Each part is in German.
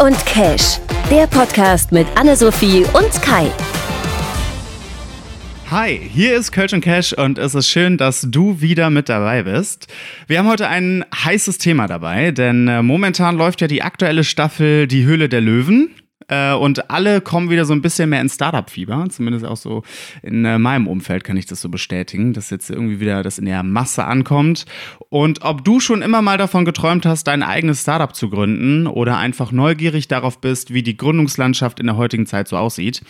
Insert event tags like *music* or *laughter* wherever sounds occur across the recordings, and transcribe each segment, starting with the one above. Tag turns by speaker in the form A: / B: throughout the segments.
A: und Cash, der Podcast mit Anne-Sophie und Kai.
B: Hi, hier ist Kölsch und Cash und es ist schön, dass du wieder mit dabei bist. Wir haben heute ein heißes Thema dabei, denn äh, momentan läuft ja die aktuelle Staffel Die Höhle der Löwen. Äh, und alle kommen wieder so ein bisschen mehr in Startup-Fieber. Zumindest auch so in äh, meinem Umfeld kann ich das so bestätigen, dass jetzt irgendwie wieder das in der Masse ankommt. Und ob du schon immer mal davon geträumt hast, dein eigenes Startup zu gründen oder einfach neugierig darauf bist, wie die Gründungslandschaft in der heutigen Zeit so aussieht,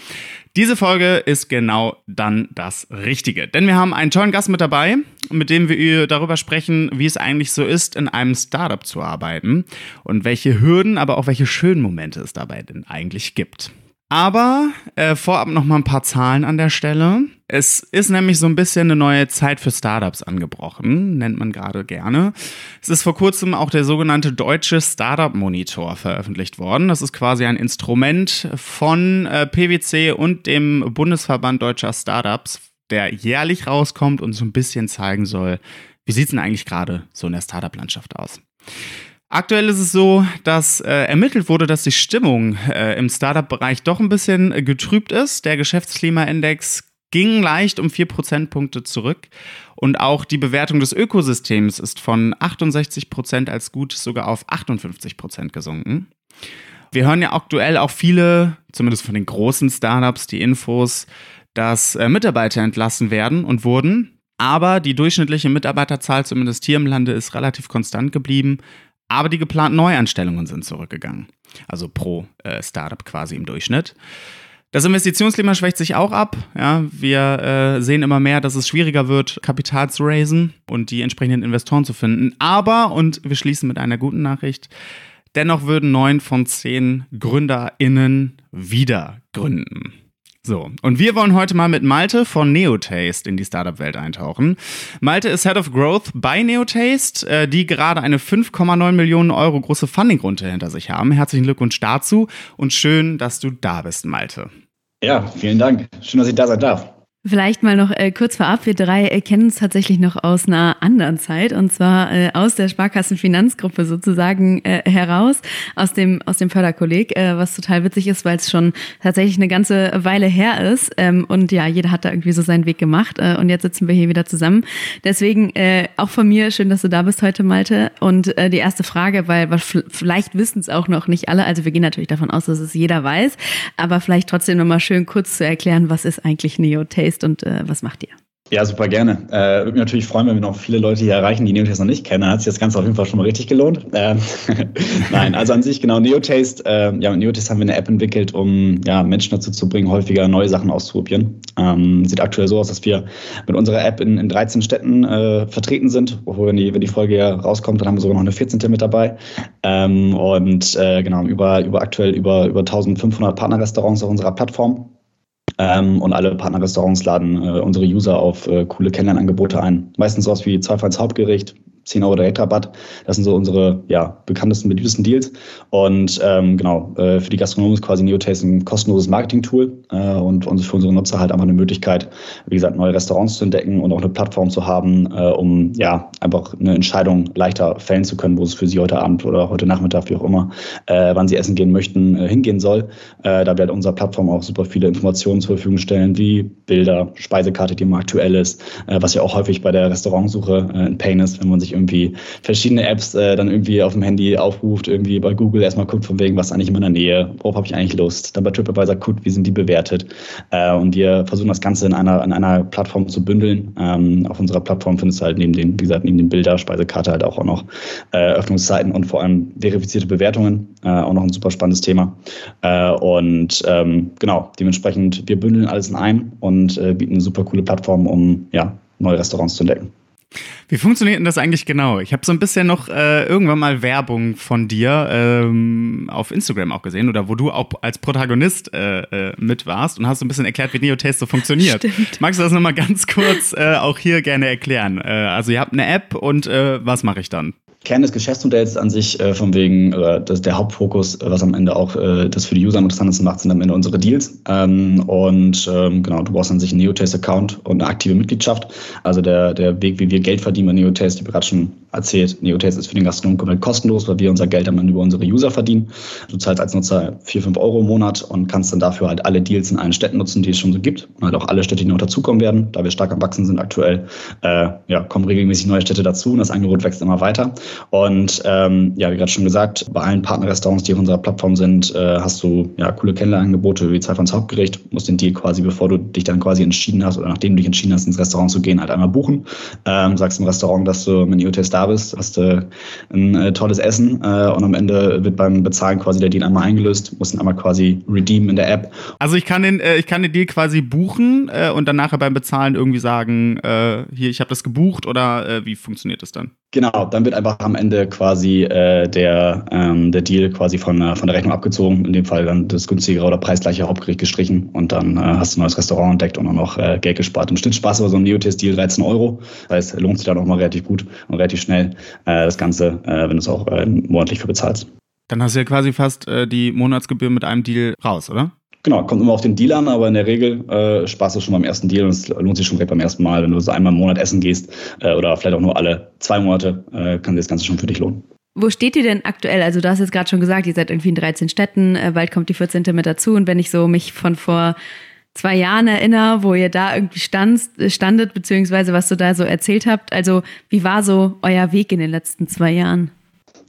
B: diese Folge ist genau dann das Richtige. Denn wir haben einen tollen Gast mit dabei, mit dem wir darüber sprechen, wie es eigentlich so ist, in einem Startup zu arbeiten und welche Hürden, aber auch welche schönen Momente es dabei denn eigentlich gibt. Aber äh, vorab noch mal ein paar Zahlen an der Stelle. Es ist nämlich so ein bisschen eine neue Zeit für Startups angebrochen, nennt man gerade gerne. Es ist vor kurzem auch der sogenannte Deutsche Startup Monitor veröffentlicht worden. Das ist quasi ein Instrument von äh, PwC und dem Bundesverband Deutscher Startups, der jährlich rauskommt und so ein bisschen zeigen soll, wie sieht es denn eigentlich gerade so in der Startup-Landschaft aus. Aktuell ist es so, dass äh, ermittelt wurde, dass die Stimmung äh, im Startup-Bereich doch ein bisschen äh, getrübt ist. Der Geschäftsklimaindex ging leicht um vier Prozentpunkte zurück. Und auch die Bewertung des Ökosystems ist von 68 Prozent als gut sogar auf 58 Prozent gesunken. Wir hören ja aktuell auch viele, zumindest von den großen Startups, die Infos, dass äh, Mitarbeiter entlassen werden und wurden. Aber die durchschnittliche Mitarbeiterzahl, zumindest hier im Lande, ist relativ konstant geblieben aber die geplanten Neuanstellungen sind zurückgegangen. Also pro äh, Startup quasi im Durchschnitt. Das Investitionsklima schwächt sich auch ab. Ja, wir äh, sehen immer mehr, dass es schwieriger wird, Kapital zu raisen und die entsprechenden Investoren zu finden. Aber, und wir schließen mit einer guten Nachricht, dennoch würden neun von zehn GründerInnen wieder gründen. So, und wir wollen heute mal mit Malte von Neotaste in die Startup-Welt eintauchen. Malte ist Head of Growth bei Neotaste, äh, die gerade eine 5,9 Millionen Euro große Funding-Runde hinter sich haben. Herzlichen Glückwunsch dazu und schön, dass du da bist, Malte.
C: Ja, vielen Dank. Schön, dass ich da sein darf.
D: Vielleicht mal noch äh, kurz vorab, wir drei äh, kennen es tatsächlich noch aus einer anderen Zeit und zwar äh, aus der Sparkassenfinanzgruppe sozusagen äh, heraus, aus dem, aus dem Förderkolleg, äh, was total witzig ist, weil es schon tatsächlich eine ganze Weile her ist ähm, und ja, jeder hat da irgendwie so seinen Weg gemacht äh, und jetzt sitzen wir hier wieder zusammen. Deswegen äh, auch von mir schön, dass du da bist heute, Malte. Und äh, die erste Frage, weil, weil vielleicht wissen es auch noch nicht alle, also wir gehen natürlich davon aus, dass es jeder weiß, aber vielleicht trotzdem nochmal schön kurz zu erklären, was ist eigentlich Neotaste? Neotaste und äh, was macht ihr?
C: Ja, super gerne. Äh, würde mich natürlich freuen, wenn wir noch viele Leute hier erreichen, die Neotaste noch nicht kennen. Dann hat sich das Ganze auf jeden Fall schon mal richtig gelohnt. Ähm, *laughs* Nein, also an sich genau Neotaste. Äh, ja, mit Neotaste haben wir eine App entwickelt, um ja, Menschen dazu zu bringen, häufiger neue Sachen auszuprobieren. Ähm, sieht aktuell so aus, dass wir mit unserer App in, in 13 Städten äh, vertreten sind. Obwohl, wenn die, wenn die Folge rauskommt, dann haben wir sogar noch eine 14. mit dabei. Ähm, und äh, genau, über, über aktuell über, über 1500 Partnerrestaurants auf unserer Plattform. Ähm, und alle Partnerrestaurants laden äh, unsere User auf äh, coole Kennenlernangebote ein. Meistens sowas wie zwei Hauptgericht, 10 Euro Direktrabatt. Das sind so unsere ja, bekanntesten, beliebtesten Deals. Und ähm, genau, äh, für die Gastronomen ist quasi Neotaste ein kostenloses Marketing-Tool äh, und, und für unsere Nutzer halt einfach eine Möglichkeit, wie gesagt, neue Restaurants zu entdecken und auch eine Plattform zu haben, äh, um ja einfach eine Entscheidung leichter fällen zu können, wo es für sie heute Abend oder heute Nachmittag, wie auch immer, äh, wann sie essen gehen möchten, äh, hingehen soll. Äh, da wird unsere Plattform auch super viele Informationen zur Verfügung stellen, wie Bilder, Speisekarte, die immer aktuell ist, was ja auch häufig bei der Restaurantsuche ein Pain ist, wenn man sich irgendwie verschiedene Apps äh, dann irgendwie auf dem Handy aufruft, irgendwie bei Google erstmal guckt, von wegen, was ist eigentlich in meiner Nähe, worauf habe ich eigentlich Lust, dann bei TripAdvisor guckt, wie sind die bewertet. Äh, und wir versuchen das Ganze in einer, in einer Plattform zu bündeln. Ähm, auf unserer Plattform findest du halt neben den, wie gesagt, neben den Bilder, Speisekarte halt auch, auch noch äh, Öffnungszeiten und vor allem verifizierte Bewertungen, äh, auch noch ein super spannendes Thema. Äh, und ähm, genau, dementsprechend, wir bündeln alles in einem und äh, bieten eine super coole Plattform, um ja, neue Restaurants zu entdecken.
B: Wie funktioniert denn das eigentlich genau? Ich habe so ein bisschen noch äh, irgendwann mal Werbung von dir ähm, auf Instagram auch gesehen oder wo du auch als Protagonist äh, äh, mit warst und hast so ein bisschen erklärt, wie Neotaste so funktioniert. Stimmt. Magst du das nochmal ganz kurz äh, auch hier gerne erklären? Äh, also ihr habt eine App und äh, was mache ich dann?
C: Kern des Geschäftsmodells an sich äh, von wegen, äh, das, der Hauptfokus, äh, was am Ende auch äh, das für die User am interessantesten macht, sind am Ende unsere Deals. Ähm, und ähm, genau, du brauchst an sich einen Neotaste-Account und eine aktive Mitgliedschaft. Also der, der Weg, wie wir Geld verdienen bei Neotaste, die gerade schon erzählt, Neotaste ist für den Gastronomen komplett kostenlos, weil wir unser Geld dann über unsere User verdienen. Du zahlst als Nutzer 4, 5 Euro im Monat und kannst dann dafür halt alle Deals in allen Städten nutzen, die es schon so gibt. Und halt auch alle Städte, die noch dazukommen werden. Da wir stark am Wachsen sind aktuell, äh, ja, kommen regelmäßig neue Städte dazu und das Angebot wächst immer weiter. Und ähm, ja, wie gerade schon gesagt, bei allen Partnerrestaurants, die auf unserer Plattform sind, äh, hast du ja coole Kennenlernangebote wie Zeit von Hauptgericht. Musst den Deal quasi, bevor du dich dann quasi entschieden hast oder nachdem du dich entschieden hast, ins Restaurant zu gehen, halt einmal buchen. Ähm, sagst im Restaurant, dass du mit Neotest da bist, hast du ein äh, tolles Essen äh, und am Ende wird beim Bezahlen quasi der Deal einmal eingelöst, musst ihn einmal quasi redeemen in der App.
B: Also ich kann den, äh, ich kann den Deal quasi buchen äh, und dann nachher beim Bezahlen irgendwie sagen, äh, hier, ich habe das gebucht oder wie funktioniert das dann?
C: Genau, dann wird einfach am Ende quasi äh, der, ähm, der Deal quasi von, äh, von der Rechnung abgezogen, in dem Fall dann das günstigere oder preisgleiche Hauptgericht gestrichen und dann äh, hast du ein neues Restaurant entdeckt und auch noch äh, Geld gespart. Im Schnitt sparst du so ein Neotest-Deal 13 Euro. Das heißt, lohnt sich dann auch mal relativ gut und relativ schnell äh, das Ganze, äh, wenn du es auch äh, monatlich für bezahlst.
B: Dann hast du ja quasi fast äh, die Monatsgebühr mit einem Deal raus, oder?
C: Genau, kommt immer auf den Deal an, aber in der Regel äh, sparst du schon beim ersten Deal und es lohnt sich schon direkt beim ersten Mal, wenn du so einmal im Monat essen gehst äh, oder vielleicht auch nur alle zwei Monate, äh, kann sich das Ganze schon für dich lohnen.
D: Wo steht ihr denn aktuell? Also du hast jetzt gerade schon gesagt, ihr seid irgendwie in 13 Städten, äh, bald kommt die 14. mit dazu und wenn ich so mich von vor zwei Jahren erinnere, wo ihr da irgendwie stand, standet, beziehungsweise was du da so erzählt habt, also wie war so euer Weg in den letzten zwei Jahren?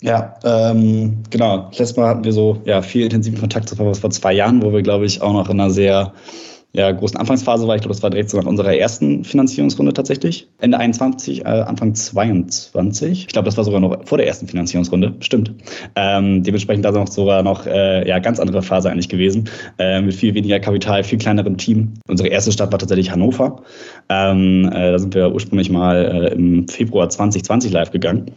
C: Ja, ähm, genau. Letztes Mal hatten wir so ja, viel intensiven Kontakt vor, vor zwei Jahren, wo wir, glaube ich, auch noch in einer sehr ja, großen Anfangsphase war. Ich glaube, das war direkt so nach unserer ersten Finanzierungsrunde tatsächlich. Ende 21, äh, Anfang 22. Ich glaube, das war sogar noch vor der ersten Finanzierungsrunde. Stimmt. Ähm, dementsprechend da noch sogar noch äh, ja, ganz andere Phase eigentlich gewesen. Äh, mit viel weniger Kapital, viel kleinerem Team. Unsere erste Stadt war tatsächlich Hannover. Ähm, äh, da sind wir ursprünglich mal äh, im Februar 2020 live gegangen.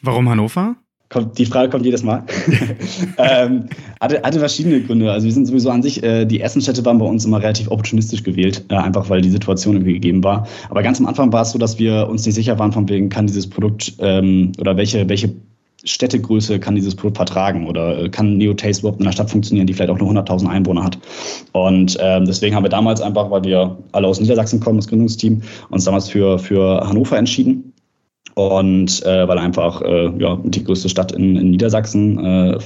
B: Warum Hannover?
C: Kommt, die Frage kommt jedes Mal. *laughs* ähm, hatte, hatte verschiedene Gründe. Also wir sind sowieso an sich, äh, die ersten Städte waren bei uns immer relativ opportunistisch gewählt, äh, einfach weil die Situation irgendwie gegeben war. Aber ganz am Anfang war es so, dass wir uns nicht sicher waren, von wegen kann dieses Produkt ähm, oder welche, welche Städtegröße kann dieses Produkt vertragen oder äh, kann Neotaste überhaupt in einer Stadt funktionieren, die vielleicht auch nur 100.000 Einwohner hat. Und ähm, deswegen haben wir damals einfach, weil wir alle aus Niedersachsen kommen, das Gründungsteam, uns damals für, für Hannover entschieden und äh, weil einfach äh, ja, die größte Stadt in, in Niedersachsen äh,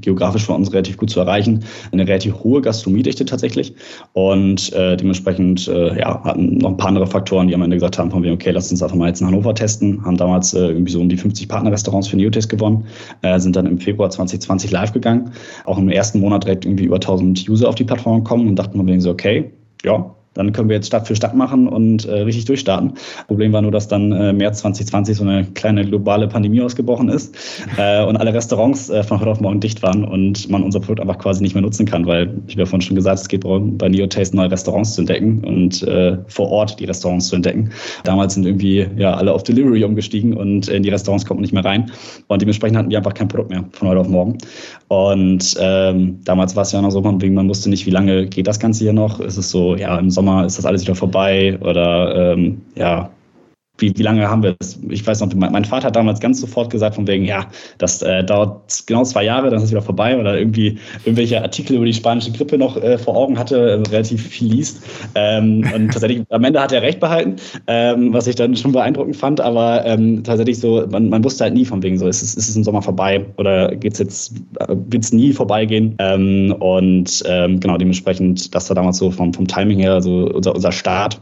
C: geografisch für uns relativ gut zu erreichen, eine relativ hohe Gastronomiedichte tatsächlich. Und äh, dementsprechend äh, ja, hatten noch ein paar andere Faktoren, die am Ende gesagt haben, von wir, okay, lass uns einfach mal jetzt in Hannover testen, haben damals äh, irgendwie so um die 50 Partnerrestaurants für Neotest gewonnen, sind dann im Februar 2020 live gegangen, auch im ersten Monat direkt irgendwie über 1000 User auf die Plattform gekommen und dachten wir so, okay, ja, dann können wir jetzt Stadt für Stadt machen und äh, richtig durchstarten. Problem war nur, dass dann äh, März 2020 so eine kleine globale Pandemie ausgebrochen ist *laughs* äh, und alle Restaurants äh, von heute auf morgen dicht waren und man unser Produkt einfach quasi nicht mehr nutzen kann, weil, ich habe ja vorhin schon gesagt, es geht darum, bei Neotaste neue Restaurants zu entdecken und äh, vor Ort die Restaurants zu entdecken. Damals sind irgendwie ja alle auf Delivery umgestiegen und in die Restaurants kommt man nicht mehr rein und dementsprechend hatten wir einfach kein Produkt mehr von heute auf morgen. Und ähm, damals war es ja noch so, man, wusste nicht, wie lange geht das Ganze hier noch. Ist es so, ja, im Sommer Sommer ist das alles wieder vorbei oder ähm, ja, wie, wie lange haben wir das? Ich weiß noch, mein Vater hat damals ganz sofort gesagt, von wegen, ja, das äh, dauert genau zwei Jahre, dann ist es wieder vorbei oder irgendwie irgendwelche Artikel über die spanische Grippe noch äh, vor Augen hatte, äh, relativ viel liest. Ähm, und tatsächlich, *laughs* am Ende hat er recht behalten, ähm, was ich dann schon beeindruckend fand, aber ähm, tatsächlich so, man, man wusste halt nie von wegen so, ist es, ist es im Sommer vorbei oder geht's jetzt, wird es nie vorbeigehen? Ähm, und ähm, genau, dementsprechend, das war damals so vom, vom Timing her, so unser, unser Start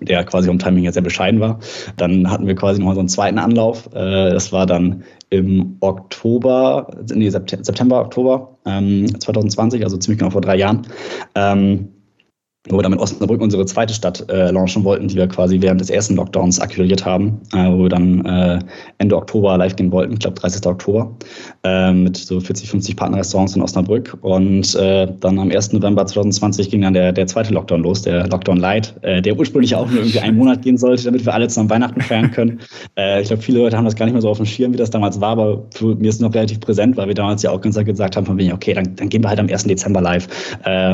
C: der quasi vom Timing her sehr bescheiden war. Dann hatten wir quasi noch so einen zweiten Anlauf. Äh, das war dann im Oktober, nee, September, Oktober 2020, ähm, also ziemlich genau vor drei Jahren. Wo wir dann mit Osnabrück unsere zweite Stadt äh, launchen wollten, die wir quasi während des ersten Lockdowns akquiriert haben, äh, wo wir dann äh, Ende Oktober live gehen wollten, ich glaube 30. Oktober, äh, mit so 40, 50 Partnerrestaurants in Osnabrück. Und äh, dann am 1. November 2020 ging dann der, der zweite Lockdown los, der Lockdown Light, äh, der ursprünglich auch nur irgendwie einen Monat gehen sollte, damit wir alle zusammen Weihnachten feiern können. *laughs* ich glaube, viele Leute haben das gar nicht mehr so auf dem Schirm, wie das damals war, aber für mir ist es noch relativ präsent, weil wir damals ja auch ganz gesagt haben, von wegen, okay, dann, dann gehen wir halt am 1. Dezember live.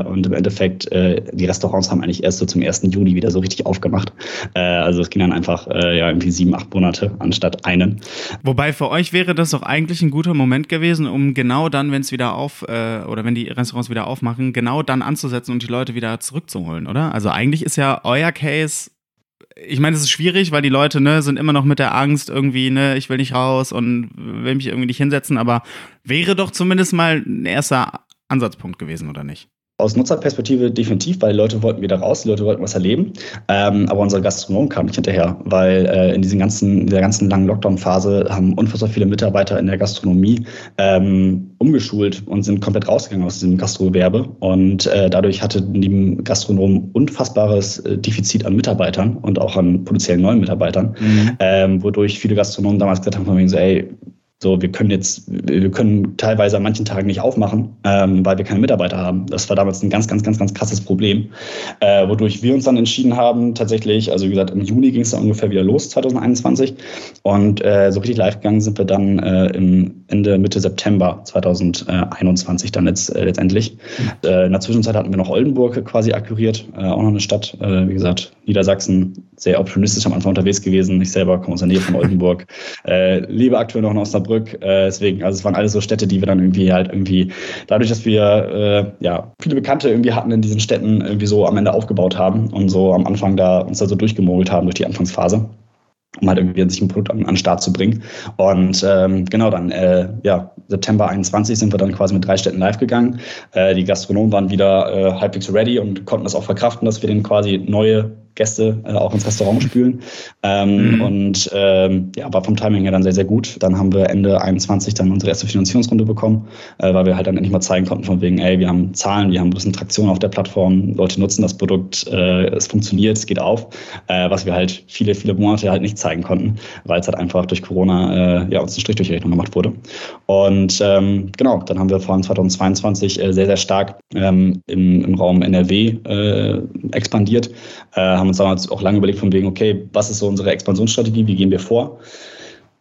C: und im Endeffekt die Restaurants Restaurants haben eigentlich erst so zum 1. Juni wieder so richtig aufgemacht. Äh, also es ging dann einfach äh, ja irgendwie sieben, acht Monate anstatt einen.
B: Wobei für euch wäre das doch eigentlich ein guter Moment gewesen, um genau dann, wenn es wieder auf äh, oder wenn die Restaurants wieder aufmachen, genau dann anzusetzen und die Leute wieder zurückzuholen, oder? Also eigentlich ist ja euer Case ich meine, es ist schwierig, weil die Leute ne, sind immer noch mit der Angst irgendwie, ne, ich will nicht raus und will mich irgendwie nicht hinsetzen, aber wäre doch zumindest mal ein erster Ansatzpunkt gewesen, oder nicht?
C: Aus Nutzerperspektive definitiv, weil die Leute wollten wieder raus, die Leute wollten was erleben. Ähm, aber unsere Gastronomen kamen nicht hinterher, weil äh, in, diesen ganzen, in dieser ganzen langen Lockdown-Phase haben unfassbar viele Mitarbeiter in der Gastronomie ähm, umgeschult und sind komplett rausgegangen aus diesem Gastrogewerbe. Und äh, dadurch hatte die Gastronomen unfassbares äh, Defizit an Mitarbeitern und auch an potenziellen neuen Mitarbeitern, mhm. ähm, wodurch viele Gastronomen damals gesagt haben, von wegen so, ey, so, wir können jetzt, wir können teilweise an manchen Tagen nicht aufmachen, ähm, weil wir keine Mitarbeiter haben. Das war damals ein ganz, ganz, ganz, ganz krasses Problem, äh, wodurch wir uns dann entschieden haben, tatsächlich, also wie gesagt, im Juni ging es dann ungefähr wieder los, 2021. Und äh, so richtig live gegangen sind wir dann äh, im Ende, Mitte September 2021 dann jetzt, äh, letztendlich. Mhm. Äh, in der Zwischenzeit hatten wir noch Oldenburg quasi akquiriert, äh, auch noch eine Stadt, wie gesagt, Niedersachsen, sehr optimistisch am Anfang unterwegs gewesen. Ich selber komme aus der Nähe von Oldenburg, *laughs* lebe aktuell noch in Osnabrück Osnabrück. Äh, deswegen, also es waren alles so Städte, die wir dann irgendwie halt irgendwie, dadurch, dass wir äh, ja viele Bekannte irgendwie hatten in diesen Städten, irgendwie so am Ende aufgebaut haben und so am Anfang da uns da so durchgemogelt haben durch die Anfangsphase um halt irgendwie sich ein Produkt an, an Start zu bringen. Und ähm, genau dann, äh, ja, September 21 sind wir dann quasi mit drei Städten live gegangen. Äh, die Gastronomen waren wieder äh, halbwegs ready und konnten das auch verkraften, dass wir denen quasi neue Gäste äh, auch ins Restaurant spülen. Ähm, mhm. Und ähm, ja, war vom Timing her dann sehr, sehr gut. Dann haben wir Ende 21 dann unsere erste Finanzierungsrunde bekommen, äh, weil wir halt dann endlich mal zeigen konnten von wegen, ey, wir haben Zahlen, wir haben ein bisschen Traktion auf der Plattform, Leute nutzen das Produkt, äh, es funktioniert, es geht auf, äh, was wir halt viele, viele Monate halt nicht zeigen konnten, weil es halt einfach durch Corona äh, ja, uns ein Strich durch die Rechnung gemacht wurde. Und ähm, genau, dann haben wir vor allem 2022 äh, sehr, sehr stark ähm, im, im Raum NRW expandiert, haben uns damals auch lange überlegt von wegen, okay, was ist so unsere Expansionsstrategie, wie gehen wir vor?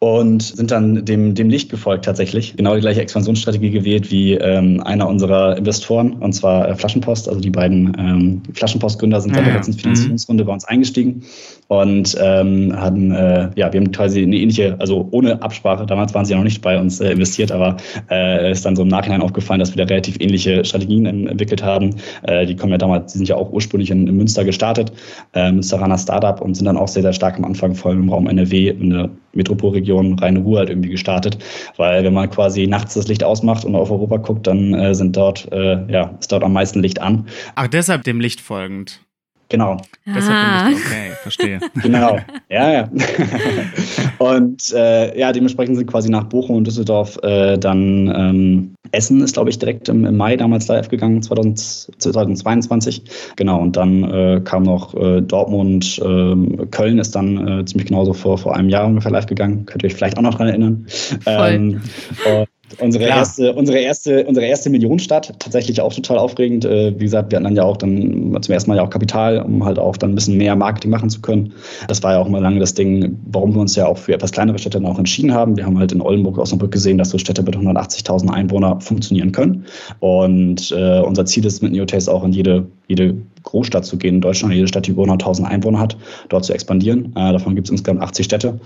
C: und sind dann dem, dem Licht gefolgt tatsächlich. Genau die gleiche Expansionsstrategie gewählt wie ähm, einer unserer Investoren, und zwar äh, Flaschenpost. Also die beiden ähm, Flaschenpost-Gründer sind ah, bei der letzten Finanzierungsrunde mhm. bei uns eingestiegen und ähm, hatten, äh, ja, wir haben quasi eine ähnliche, also ohne Absprache, damals waren sie ja noch nicht bei uns äh, investiert, aber äh, ist dann so im Nachhinein aufgefallen, dass wir da relativ ähnliche Strategien entwickelt haben. Äh, die kommen ja damals, die sind ja auch ursprünglich in, in Münster gestartet, äh, Münsteraner Startup und sind dann auch sehr, sehr stark am Anfang, vor allem im Raum NRW, in der Metropolregion Rhein-Ruhr halt irgendwie gestartet. Weil wenn man quasi nachts das Licht ausmacht und auf Europa guckt, dann äh, sind dort, äh, ja, ist dort am meisten Licht an.
B: Ach, deshalb dem Licht folgend.
C: Genau.
B: Ah. okay, verstehe. *laughs*
C: genau, ja, ja. *laughs* und äh, ja, dementsprechend sind quasi nach Bochum und Düsseldorf äh, dann ähm, Essen ist, glaube ich, direkt im, im, Mai damals live gegangen, 2000, 2022. Genau, und dann äh, kam noch äh, Dortmund, ähm, Köln ist dann äh, ziemlich genauso vor, vor einem Jahr ungefähr live gegangen. Könnt ihr euch vielleicht auch noch dran erinnern. Voll. Ähm, Unsere erste, unsere erste, unsere erste Millionenstadt, tatsächlich auch total aufregend. Äh, wie gesagt, wir hatten dann ja auch dann zum ersten Mal ja auch Kapital, um halt auch dann ein bisschen mehr Marketing machen zu können. Das war ja auch mal lange das Ding, warum wir uns ja auch für etwas kleinere Städte dann auch entschieden haben. Wir haben halt in Oldenburg, Osnabrück gesehen, dass so Städte mit 180.000 Einwohnern funktionieren können. Und äh, unser Ziel ist mit Neotaste auch in jede, jede Großstadt zu gehen in Deutschland, jede Stadt, die über 100.000 Einwohner hat, dort zu expandieren. Äh, davon gibt es insgesamt 80 Städte.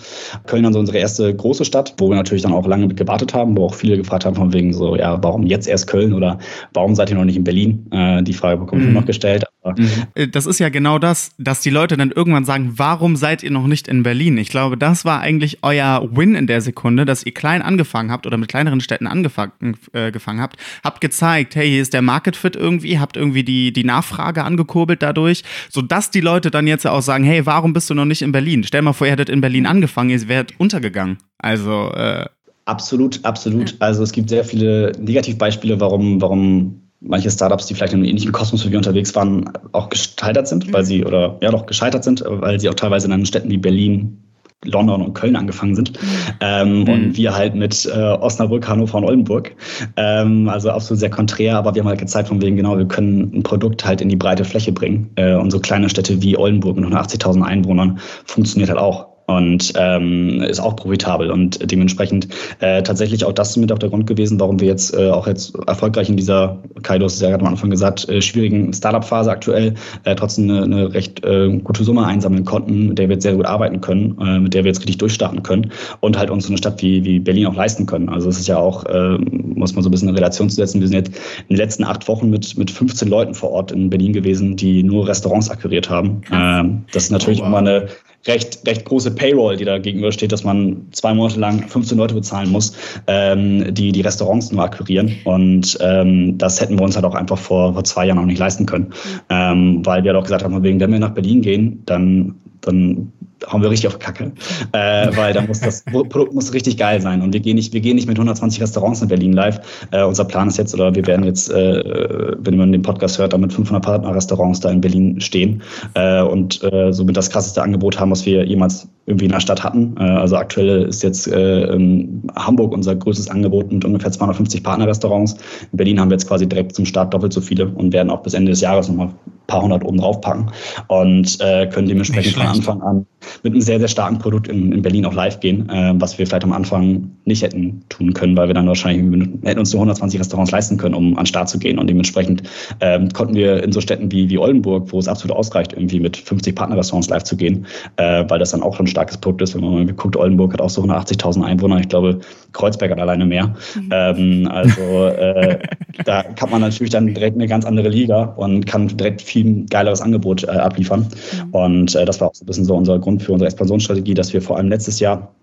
C: Köln dann so unsere erste große Stadt, wo wir natürlich dann auch lange mit gewartet haben, wo auch viele gefragt haben von wegen so, ja, warum jetzt erst Köln oder warum seid ihr noch nicht in Berlin? Äh, die Frage bekomme ich mhm. noch gestellt.
B: Mhm. Äh, das ist ja genau das, dass die Leute dann irgendwann sagen, warum seid ihr noch nicht in Berlin? Ich glaube, das war eigentlich euer Win in der Sekunde, dass ihr klein angefangen habt oder mit kleineren Städten angefangen äh, habt, habt gezeigt, hey, hier ist der Market Fit irgendwie, habt irgendwie die, die Nachfrage angekurbelt dadurch, sodass die Leute dann jetzt auch sagen, hey, warum bist du noch nicht in Berlin? Stell mal vor, ihr hättet in Berlin angefangen, ihr wärt untergegangen. Also, äh,
C: Absolut, absolut. Also es gibt sehr viele Negativbeispiele, warum, warum manche Startups, die vielleicht in einem ähnlichen Kosmos wie wir unterwegs waren, auch gescheitert sind, mhm. weil sie, oder ja doch gescheitert sind, weil sie auch teilweise in Städten wie Berlin, London und Köln angefangen sind. Ähm, mhm. Und wir halt mit äh, Osnabrück, Hannover und Oldenburg. Ähm, also absolut sehr konträr, aber wir haben halt gezeigt von wegen, genau, wir können ein Produkt halt in die breite Fläche bringen. Äh, und so kleine Städte wie Oldenburg mit 180.000 Einwohnern funktioniert halt auch. Und ähm, ist auch profitabel und dementsprechend äh, tatsächlich auch das mit auch der Grund gewesen, warum wir jetzt äh, auch jetzt erfolgreich in dieser, Kaido hast es ja gerade am Anfang gesagt, äh, schwierigen Startup-Phase aktuell äh, trotzdem eine, eine recht äh, gute Summe einsammeln konnten, mit der wir jetzt sehr gut arbeiten können, äh, mit der wir jetzt richtig durchstarten können und halt uns so eine Stadt wie, wie Berlin auch leisten können. Also es ist ja auch, äh, muss man so ein bisschen in Relation zu setzen, wir sind jetzt in den letzten acht Wochen mit, mit 15 Leuten vor Ort in Berlin gewesen, die nur Restaurants akquiriert haben. Ähm, das ist natürlich oh, wow. immer eine recht, recht große Payroll, die da gegenüber steht, dass man zwei Monate lang 15 Leute bezahlen muss, ähm, die die Restaurants nur akquirieren. Und ähm, das hätten wir uns halt auch einfach vor, vor zwei Jahren auch nicht leisten können. Mhm. Ähm, weil wir halt auch gesagt haben, wegen, wenn wir nach Berlin gehen, dann, dann hauen wir richtig auf Kacke, äh, weil da muss das Produkt muss richtig geil sein. Und wir gehen nicht, wir gehen nicht mit 120 Restaurants in Berlin live. Äh, unser Plan ist jetzt, oder wir werden jetzt, äh, wenn man den Podcast hört, dann mit 500 Partnerrestaurants da in Berlin stehen äh, und äh, somit das krasseste Angebot haben, was wir jemals irgendwie in der Stadt hatten. Äh, also aktuell ist jetzt Hamburg unser größtes Angebot mit ungefähr 250 Partnerrestaurants. In Berlin haben wir jetzt quasi direkt zum Start doppelt so viele und werden auch bis Ende des Jahres nochmal paar hundert oben drauf packen und äh, können dementsprechend von Anfang an mit einem sehr, sehr starken Produkt in, in Berlin auch live gehen, äh, was wir vielleicht am Anfang nicht hätten tun können, weil wir dann wahrscheinlich hätten uns nur 120 Restaurants leisten können, um an den Start zu gehen. Und dementsprechend ähm, konnten wir in so Städten wie, wie Oldenburg, wo es absolut ausreicht, irgendwie mit 50 Partnerrestaurants live zu gehen, äh, weil das dann auch ein starkes Produkt ist. Wenn man mal guckt, Oldenburg hat auch so 180.000 Einwohner. Ich glaube, Kreuzberg hat alleine mehr. Mhm. Ähm, also äh, da kann man natürlich dann direkt eine ganz andere Liga und kann direkt viel geileres Angebot äh, abliefern. Mhm. Und äh, das war auch so ein bisschen so unser Grund für unsere Expansionsstrategie, dass wir vor allem letztes Jahr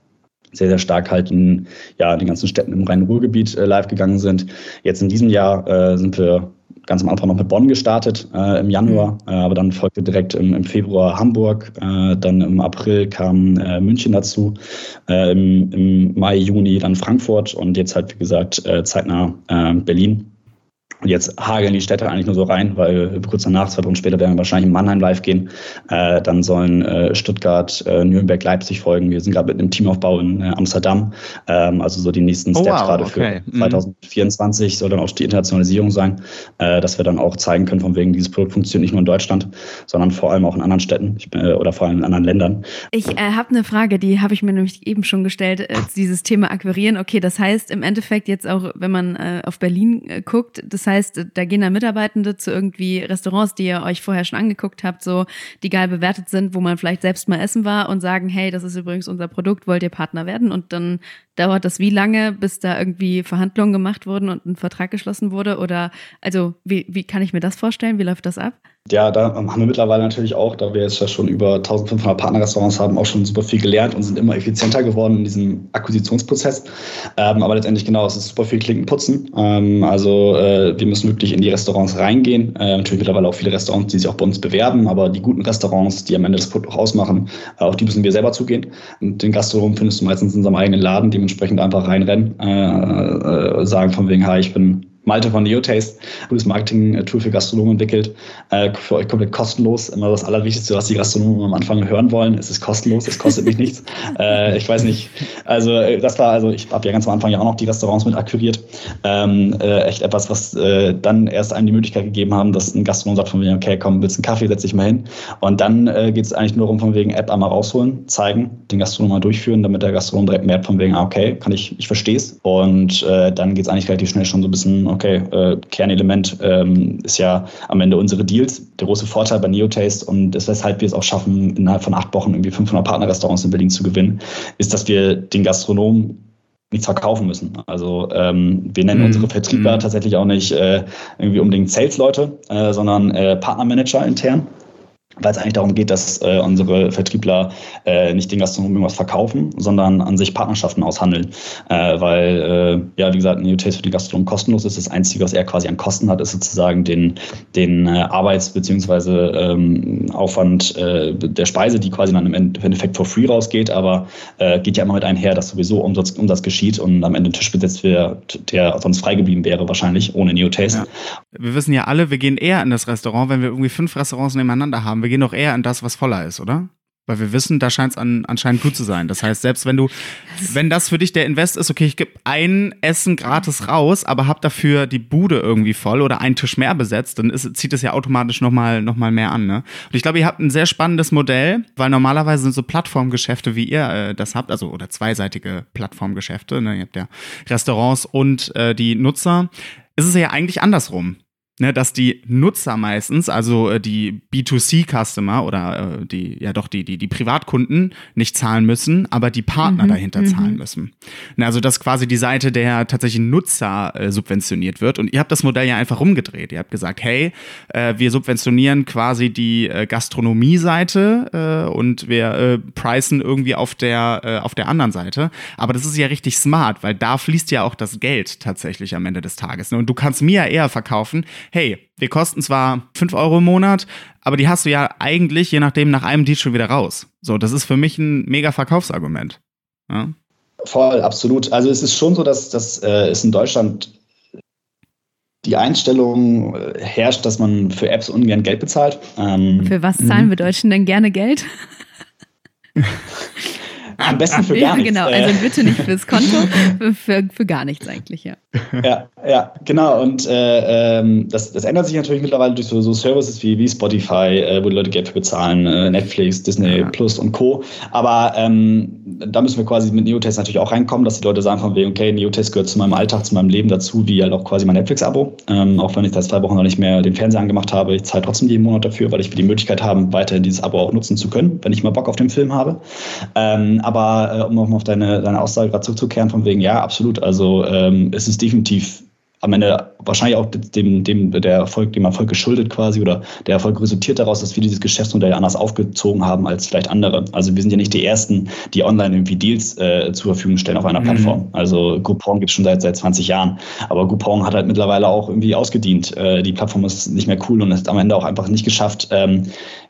C: sehr, sehr stark halt in ja, den ganzen Städten im Rhein-Ruhr-Gebiet äh, live gegangen sind. Jetzt in diesem Jahr äh, sind wir ganz am Anfang noch mit Bonn gestartet äh, im Januar, mhm. äh, aber dann folgte direkt im, im Februar Hamburg, äh, dann im April kam äh, München dazu, äh, im, im, Mai, Juni dann Frankfurt und jetzt halt, wie gesagt, äh, zeitnah Berlin. Und jetzt hageln die Städte eigentlich nur so rein, weil kurz danach, zwei Wochen später, werden wir wahrscheinlich in Mannheim live gehen. Äh, dann sollen äh, Stuttgart, äh, Nürnberg, Leipzig folgen. Wir sind gerade mit einem Teamaufbau in äh, Amsterdam. Ähm, also so die nächsten oh, Steps wow, gerade okay. für 2024 mhm. soll dann auch die Internationalisierung sein, äh, dass wir dann auch zeigen können, von wegen dieses Produkt funktioniert nicht nur in Deutschland, sondern vor allem auch in anderen Städten ich, äh, oder vor allem in anderen Ländern.
D: Ich habe eine Frage, die habe ich mir nämlich eben schon gestellt, dieses Thema Akquirieren. Okay, das heißt im Endeffekt jetzt auch, wenn man auf Berlin guckt, das heißt, heißt, da gehen dann Mitarbeitende zu irgendwie Restaurants, die ihr euch vorher schon angeguckt habt, so die geil bewertet sind, wo man vielleicht selbst mal essen war und sagen, hey, das ist übrigens unser Produkt, wollt ihr Partner werden? Und dann dauert das wie lange, bis da irgendwie Verhandlungen gemacht wurden und ein Vertrag geschlossen wurde? Oder also wie, wie kann ich mir das vorstellen? Wie läuft das ab?
C: Ja, da haben wir mittlerweile natürlich auch, da wir jetzt ja schon über 1500 Partnerrestaurants haben, auch schon super viel gelernt und sind immer effizienter geworden in diesem Akquisitionsprozess. Ähm, aber letztendlich genau, es ist super viel Klinkenputzen. Ähm, also äh, wir müssen wirklich in die Restaurants reingehen. Äh, natürlich mittlerweile auch viele Restaurants, die sich auch bei uns bewerben, aber die guten Restaurants, die am Ende das Produkt auch ausmachen, äh, auf die müssen wir selber zugehen. Und den Gastronomen findest du meistens in unserem eigenen Laden, dementsprechend einfach reinrennen, äh, äh, sagen von wegen, hi, ich bin Malte von NeoTaste, gutes Marketing-Tool für Gastronomen entwickelt. Äh, für euch komplett kostenlos. Immer das Allerwichtigste, was die Gastronomen am Anfang hören wollen. Es ist kostenlos, es kostet mich nichts. *laughs* Äh, ich weiß nicht. Also, äh, das war, also ich habe ja ganz am Anfang ja auch noch die Restaurants mit akquiriert. Ähm, äh, echt etwas, was äh, dann erst einem die Möglichkeit gegeben haben, dass ein Gastronom sagt von wegen, okay, komm, willst du einen Kaffee, setz dich mal hin. Und dann äh, geht es eigentlich nur darum, von wegen App einmal rausholen, zeigen, den Gastronom mal durchführen, damit der Gastronom direkt merkt von wegen, ah, okay, kann ich, ich verstehe es. Und dann geht es eigentlich relativ schnell schon so ein bisschen, okay, äh, Kernelement ähm, ist ja am Ende unsere Deals. Der große Vorteil bei Neotaste und das, weshalb wir es auch schaffen, innerhalb von acht Wochen irgendwie 500 Partnerrestaurants in Berlin zu gewinnen, ist, dass wir den Gastronomen nichts verkaufen müssen. Also ähm, wir nennen mm, unsere Vertriebler mm. tatsächlich auch nicht äh, irgendwie unbedingt Sales-Leute, äh, sondern äh, Partnermanager intern weil es eigentlich darum geht, dass äh, unsere Vertriebler äh, nicht den Gastronomen irgendwas verkaufen, sondern an sich Partnerschaften aushandeln. Äh, weil, äh, ja, wie gesagt, New Taste für die Gastronomen kostenlos ist. Das Einzige, was er quasi an Kosten hat, ist sozusagen den, den äh, Arbeits- bzw. Ähm, Aufwand äh, der Speise, die quasi dann im Endeffekt for free rausgeht, aber geht ja immer mit einher, dass sowieso Umsatz, Umsatz geschieht und am Ende ein Tisch besetzt wird, der sonst frei geblieben wäre, wahrscheinlich, ohne Neo Taste. Ja.
B: Wir wissen ja alle, wir gehen eher in das Restaurant, wenn wir irgendwie fünf Restaurants nebeneinander haben wir gehen doch eher in das, was voller ist, oder? Weil wir wissen, da scheint es an, anscheinend gut zu sein. Das heißt, selbst wenn du, wenn das für dich der Invest ist, okay, ich gebe ein Essen gratis raus, aber hab dafür die Bude irgendwie voll oder einen Tisch mehr besetzt, dann ist, zieht es ja automatisch nochmal noch mal mehr an. Ne? Und ich glaube, ihr habt ein sehr spannendes Modell, weil normalerweise sind so Plattformgeschäfte, wie ihr äh, das habt, also oder zweiseitige Plattformgeschäfte, ne? ihr habt ja Restaurants und äh, die Nutzer, ist es ja eigentlich andersrum ne, dass die Nutzer meistens, also äh, die B2C-Customer oder äh, die, ja doch, die, die, die Privatkunden nicht zahlen müssen, aber die Partner mhm, dahinter mhm. zahlen müssen. Ne, also dass quasi die Seite der tatsächlichen Nutzer äh, subventioniert wird. Und ihr habt das Modell ja einfach rumgedreht. Ihr habt gesagt, hey, äh, wir subventionieren quasi die äh, Gastronomie-Seite äh, und wir äh, pricen irgendwie auf der, äh, auf der anderen Seite. Aber das ist ja richtig smart, weil da fließt ja auch das Geld tatsächlich am Ende des Tages. Ne? Und du kannst mir ja eher verkaufen, hey, wir kosten zwar 5 Euro im Monat, aber die hast du ja eigentlich, je nachdem, nach einem Deal schon wieder raus. So, das ist für mich ein mega Verkaufsargument. Ja?
C: Voll, absolut. Also es ist schon so, dass, dass äh, es in Deutschland die Einstellung äh, herrscht, dass man für Apps ungern Geld bezahlt.
D: Ähm, für was zahlen wir Deutschen denn gerne Geld? *laughs*
C: Am besten für gar nichts.
D: Ja, genau, also bitte nicht fürs Konto, *laughs* für, für gar nichts eigentlich, ja.
C: Ja, ja, genau. Und äh, ähm, das, das ändert sich natürlich mittlerweile durch so, so Services wie, wie Spotify, äh, wo die Leute Geld für bezahlen, äh, Netflix, Disney ja. Plus und Co. Aber ähm, da müssen wir quasi mit Neotest natürlich auch reinkommen, dass die Leute sagen von wegen, okay, Neotest gehört zu meinem Alltag, zu meinem Leben dazu, wie halt auch quasi mein Netflix-Abo. Ähm, auch wenn ich seit zwei Wochen noch nicht mehr den Fernseher angemacht habe, ich zahle trotzdem jeden Monat dafür, weil ich die Möglichkeit habe, weiterhin dieses Abo auch nutzen zu können, wenn ich mal Bock auf den Film habe. Ähm, aber äh, um auf deine, deine Aussage gerade zurückzukehren, von wegen, ja, absolut. Also ähm, es ist definitiv am Ende wahrscheinlich auch dem, dem, der Erfolg, dem Erfolg geschuldet quasi oder der Erfolg resultiert daraus, dass wir dieses Geschäftsmodell anders aufgezogen haben als vielleicht andere. Also wir sind ja nicht die Ersten, die online irgendwie Deals äh, zur Verfügung stellen auf einer mhm. Plattform. Also Groupon gibt es schon seit, seit 20 Jahren. Aber Groupon hat halt mittlerweile auch irgendwie ausgedient. Äh, die Plattform ist nicht mehr cool und ist am Ende auch einfach nicht geschafft, ähm,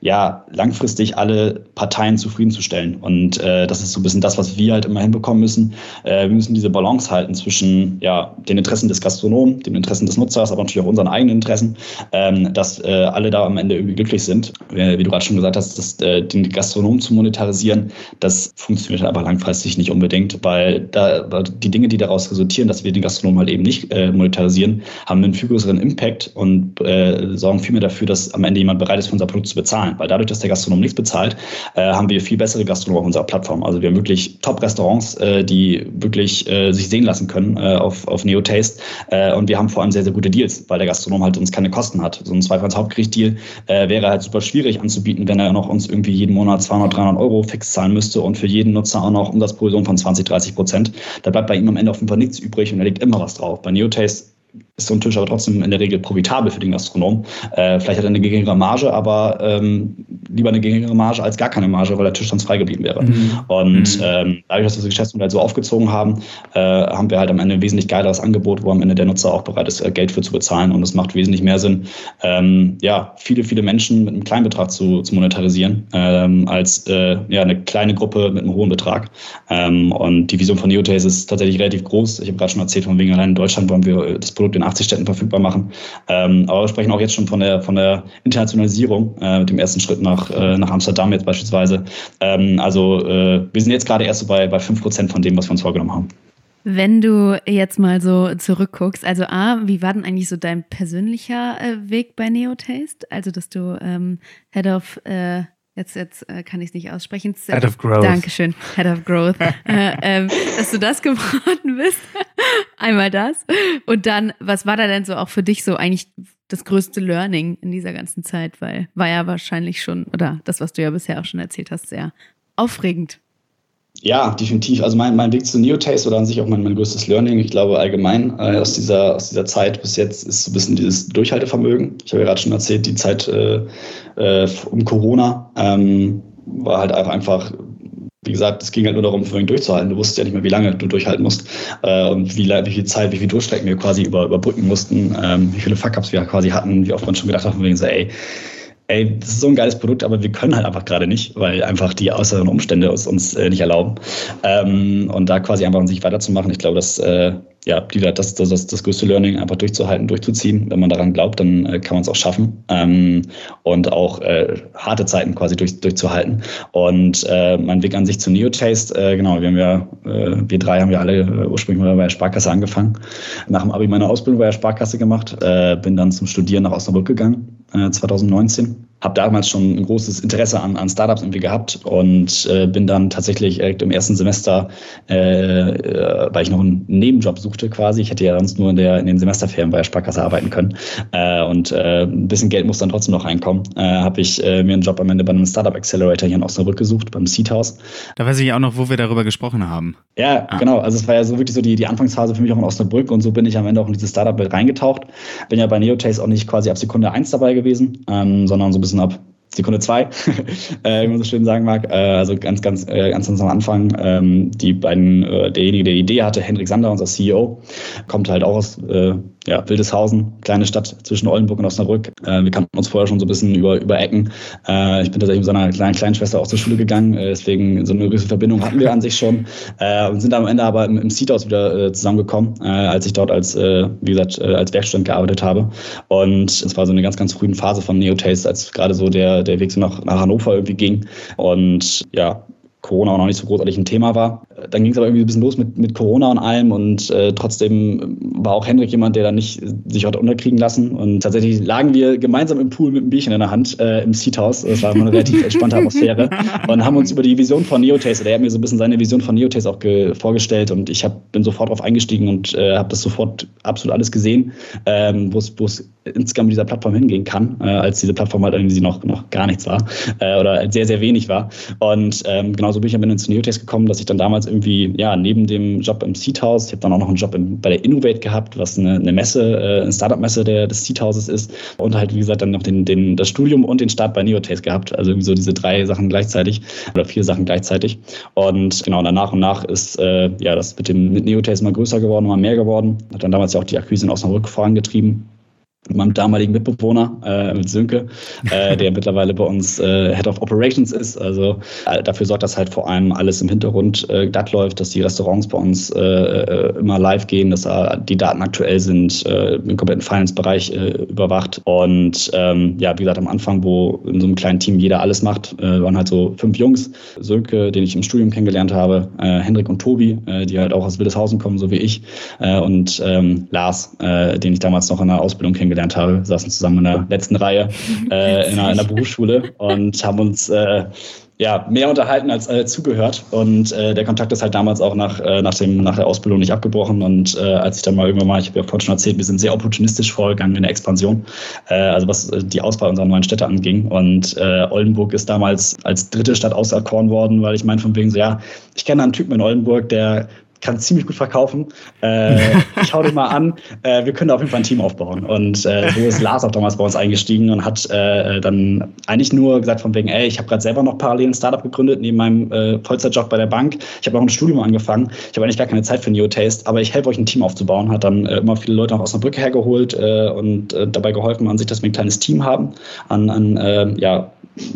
C: ja, langfristig alle Parteien zufriedenzustellen. Und äh, das ist so ein bisschen das, was wir halt immer hinbekommen müssen. Äh, wir müssen diese Balance halten zwischen ja, den Interessen des Gastronomen den Interessen des Nutzers, aber natürlich auch unseren eigenen Interessen, ähm, dass äh, alle da am Ende irgendwie glücklich sind. Wie, wie du gerade schon gesagt hast, dass, äh, den Gastronomen zu monetarisieren, das funktioniert aber langfristig nicht unbedingt, weil da, die Dinge, die daraus resultieren, dass wir den Gastronomen halt eben nicht äh, monetarisieren, haben einen viel größeren Impact und äh, sorgen vielmehr dafür, dass am Ende jemand bereit ist, für unser Produkt zu bezahlen. Weil dadurch, dass der Gastronom nichts bezahlt, äh, haben wir viel bessere Gastronomen auf unserer Plattform. Also wir haben wirklich Top-Restaurants, äh, die wirklich sich sehen lassen können auf, auf Neo-Taste und wir haben vor allem sehr, sehr gute Deals, weil der Gastronom halt uns keine Kosten hat. So ein Zweifach-Hauptgericht-Deal äh, wäre halt super schwierig anzubieten, wenn er noch uns irgendwie jeden Monat 200, 300 Euro fix zahlen müsste und für jeden Nutzer auch noch Umsatzprovision von 20, 30 Prozent. Da bleibt bei ihm am Ende auf jeden Fall nichts übrig und er legt immer was drauf. Bei Neotaste ist so ein Tisch aber trotzdem in der Regel profitabel für den Gastronom. Äh, vielleicht hat er eine geringere Marge, aber ähm, lieber eine geringere Marge als gar keine Marge, weil der Tisch sonst frei geblieben wäre. Mhm. Und mhm. ähm, dadurch, dass wir das Geschäftsmodell so aufgezogen haben, äh, haben wir halt am Ende ein wesentlich geileres Angebot, wo am Ende der Nutzer auch bereit ist, äh, Geld für zu bezahlen. Und es macht wesentlich mehr Sinn, ähm, ja, viele, viele Menschen mit einem kleinen Betrag zu, zu monetarisieren, ähm, als äh, ja, eine kleine Gruppe mit einem hohen Betrag. Ähm, und die Vision von Neotaste ist tatsächlich relativ groß. Ich habe gerade schon erzählt, von wegen allein in Deutschland wollen wir das Produkt in 80 Städten verfügbar machen. Ähm, aber wir sprechen auch jetzt schon von der, von der Internationalisierung äh, mit dem ersten Schritt nach, äh, nach Amsterdam jetzt beispielsweise. Ähm, also äh, wir sind jetzt gerade erst so bei, bei 5% von dem, was wir uns vorgenommen haben.
D: Wenn du jetzt mal so zurückguckst, also A, wie war denn eigentlich so dein persönlicher äh, Weg bei Neotaste? Also, dass du ähm, Head of äh, Jetzt, jetzt äh, kann ich es nicht aussprechen.
B: Head of Growth.
D: Dankeschön, Head of Growth. *laughs* äh, ähm, dass du das geworden bist. *laughs* Einmal das. Und dann, was war da denn so auch für dich so eigentlich das größte Learning in dieser ganzen Zeit? Weil war ja wahrscheinlich schon, oder das, was du ja bisher auch schon erzählt hast, sehr aufregend.
C: Ja, definitiv. Also mein, mein Weg zu Neotaste oder an sich auch mein, mein größtes Learning, ich glaube allgemein äh, aus, dieser, aus dieser Zeit bis jetzt ist so ein bisschen dieses Durchhaltevermögen. Ich habe ja gerade schon erzählt, die Zeit äh, äh, um Corona ähm, war halt einfach, wie gesagt, es ging halt nur darum, vorhin durchzuhalten. Du wusstest ja nicht mehr, wie lange du durchhalten musst äh, und wie, wie viel Zeit, wie viel Durchstrecken wir quasi über, überbrücken mussten, ähm, wie viele Fuck-Ups wir quasi hatten, wie oft man schon gedacht hat, von wegen so, ey, ey, das ist so ein geiles Produkt, aber wir können halt einfach gerade nicht, weil einfach die äußeren Umstände es uns äh, nicht erlauben. Ähm, und da quasi einfach an sich weiterzumachen, ich glaube, das äh, ja, die, das, das, das, das größte Learning, einfach durchzuhalten, durchzuziehen. Wenn man daran glaubt, dann äh, kann man es auch schaffen ähm, und auch äh, harte Zeiten quasi durch, durchzuhalten. Und äh, mein Weg an sich zu Neotaste, äh, genau, wir haben ja, wir drei haben ja alle ursprünglich mal bei der Sparkasse angefangen. Nach dem Abi meine Ausbildung bei der Sparkasse gemacht, bin dann zum Studieren nach Osnabrück gegangen, 2019 habe damals schon ein großes Interesse an, an Startups irgendwie gehabt und äh, bin dann tatsächlich direkt im ersten Semester, äh, äh, weil ich noch einen Nebenjob suchte quasi, ich hätte ja sonst nur in, der, in den Semesterferien bei der Sparkasse arbeiten können äh, und äh, ein bisschen Geld muss dann trotzdem noch reinkommen, habe ich mir einen Job am Ende bei einem Startup Accelerator hier in Osnabrück gesucht, beim Seed House.
B: Da weiß ich auch noch, wo wir darüber gesprochen haben.
C: Ja, ah. genau. Also es war ja so wirklich so die, die Anfangsphase für mich auch in Osnabrück und so bin ich am Ende auch in dieses Startup reingetaucht. Bin ja bei Neotaste auch nicht quasi ab Sekunde eins dabei gewesen, ähm, sondern so ein bisschen bisschen ab Sekunde zwei, *laughs* äh, wie man so schön sagen mag. Äh, also ganz, ganz, äh, ganz, ganz am Anfang. Ähm, die beiden, derjenige, der die Idee hatte, Hendrik Sander, unser CEO, kommt halt auch aus ja, Wildeshausen, kleine Stadt zwischen Oldenburg und Osnabrück. Äh, wir kannten uns vorher schon so ein bisschen über, über Ecken. Äh, ich bin tatsächlich mit seiner kleinen Kleinschwester auch zur Schule gegangen, äh, deswegen so eine gewisse Verbindung hatten wir an sich schon äh, und sind am Ende aber im, im Seedhouse wieder äh, zusammengekommen, äh, als ich dort als, wie gesagt, als Werkstudent gearbeitet habe. Und es war so eine ganz, ganz frühen Phase von Neotaste, als gerade so der, der Weg so nach, nach Hannover irgendwie ging. Und ja, Corona auch noch nicht so großartig ein Thema war. Dann ging es aber irgendwie ein bisschen los mit, mit Corona und allem und äh, trotzdem war auch Hendrik jemand, der da nicht sich hat unterkriegen lassen und tatsächlich lagen wir gemeinsam im Pool mit einem Bierchen in der Hand äh, im Seat House. Das war eine relativ *laughs* entspannte Atmosphäre und haben uns über die Vision von Neotaste, der hat mir so ein bisschen seine Vision von Neotaste auch vorgestellt und ich hab, bin sofort drauf eingestiegen und äh, habe das sofort absolut alles gesehen, ähm, wo es insgesamt mit dieser Plattform hingehen kann, äh, als diese Plattform halt irgendwie noch, noch gar nichts war äh, oder sehr, sehr wenig war. Und ähm, genauso bin ich am Ende zu Neotex gekommen, dass ich dann damals irgendwie, ja, neben dem Job im Seed House, ich habe dann auch noch einen Job im, bei der Innovate gehabt, was eine, eine Messe, äh, eine Startup-Messe des Seed Houses ist und halt, wie gesagt, dann noch den, den, das Studium und den Start bei Neotex gehabt. Also irgendwie so diese drei Sachen gleichzeitig oder vier Sachen gleichzeitig. Und genau, dann nach und nach ist äh, ja das mit dem mit Neotex mal größer geworden, mal mehr geworden. Hat dann damals ja auch die Akquise in Osnabrück vorangetrieben meinem damaligen Mitbewohner, äh, mit Sönke, äh, *laughs* der mittlerweile bei uns äh, Head of Operations ist. Also äh, dafür sorgt das halt vor allem alles im Hintergrund äh, glatt läuft, dass die Restaurants bei uns äh, immer live gehen, dass die Daten aktuell sind, im kompletten Finance-Bereich überwacht. Und ähm, ja, wie gesagt, am Anfang, wo in so einem kleinen Team jeder alles macht, waren halt so fünf Jungs. Sönke, den ich im Studium kennengelernt habe, Hendrik und Tobi, die halt auch aus Wildeshausen kommen, so wie ich, und ähm, Lars, den ich damals noch in der Ausbildung kennengelernt kennengelernt habe. Wir saßen zusammen in der letzten Reihe *laughs* äh, in, einer, in, einer, Berufsschule und haben uns äh, ja, mehr unterhalten als äh, zugehört. Und äh, der Kontakt ist halt damals auch nach, äh, nach, dem, nach der Ausbildung nicht abgebrochen. Und äh, als ich dann mal irgendwann mal, ich habe ja vorhin schon erzählt, wir sind sehr opportunistisch vorgegangen in der Expansion, also was die Auswahl unserer neuen Städte anging. Und Oldenburg ist damals als dritte Stadt auserkoren worden, weil ich meine von wegen so, ja, ich kenne einen Typen in Oldenburg, der kann ziemlich gut verkaufen. Äh, *laughs* ich hau dich mal an. Äh, wir können da auf jeden Fall ein Team aufbauen. Und äh, so ist Lars auch damals bei uns eingestiegen und hat äh, dann eigentlich nur gesagt von wegen, ey, ich habe gerade selber noch parallel ein Startup gegründet, neben meinem äh, Vollzeitjob bei der Bank. Ich habe auch ein Studium angefangen. Ich habe eigentlich gar keine Zeit für Neotaste, aber ich helfe euch ein Team aufzubauen. Hat dann äh, immer viele Leute auch aus der Brücke hergeholt äh, und äh, dabei geholfen an sich, dass wir ein kleines Team haben an, an äh, ja,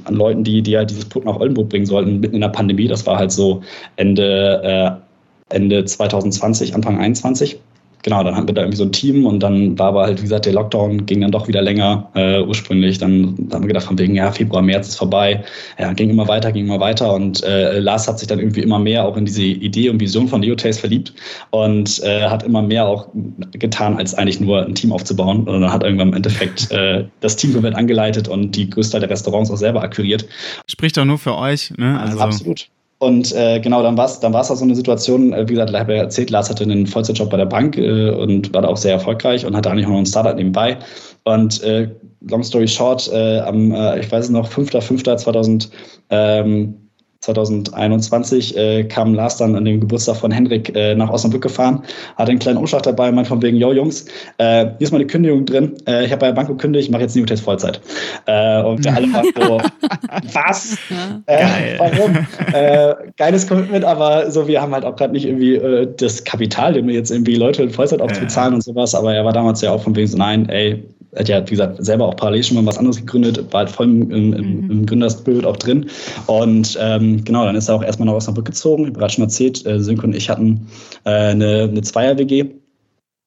C: an Leuten, die, die halt dieses Produkt nach Oldenburg bringen sollten, mitten in der Pandemie. Das war halt so Ende äh, Ende 2020, Anfang 2021. Genau, dann hatten wir da irgendwie so ein Team und dann war aber halt, wie gesagt, der Lockdown ging dann doch wieder länger äh, ursprünglich. Dann haben wir gedacht, von wegen, ja, Februar, März ist vorbei. Ja, ging immer weiter, ging immer weiter und äh, Lars hat sich dann irgendwie immer mehr auch in diese Idee und Vision von Neotaste verliebt und äh, hat immer mehr auch getan, als eigentlich nur ein Team aufzubauen. Und dann hat irgendwann im Endeffekt äh, das Team komplett angeleitet und die größte Teil der Restaurants auch selber akquiriert.
B: Spricht doch nur für euch, ne?
C: Also, absolut. Und äh, genau, dann war es dann war's auch so eine Situation, äh, wie gesagt, ich habe ja erzählt, Lars hatte einen Vollzeitjob bei der Bank äh, und war da auch sehr erfolgreich und hatte eigentlich auch noch ein Startup nebenbei. Und äh, long story short, äh, am, äh, ich weiß es noch, 5.5.2000 ähm, 2021 äh, kam Lars dann an dem Geburtstag von Henrik äh, nach Osnabrück gefahren, hatte einen kleinen Umschlag dabei, meint von wegen, yo Jungs, äh, hier ist meine Kündigung drin, äh, ich habe bei der Bank gekündigt, ich mache jetzt Newtest Vollzeit. Äh, und wir alle waren so, *laughs* was? Äh, warum? Äh, geiles Commitment, aber so, wir haben halt auch gerade nicht irgendwie äh, das Kapital, dem wir jetzt irgendwie Leute in Vollzeit aufzubezahlen ja. und sowas, aber er war damals ja auch von wegen so, nein, ey, hat ja, wie gesagt, selber auch parallel schon mal was anderes gegründet, war halt voll im, im, mhm. im Gründerspirit auch drin. Und ähm, genau, dann ist er auch erstmal nach Osnabrück gezogen. Ich habe gerade schon erzählt, äh, Sönke und ich hatten äh, eine, eine Zweier-WG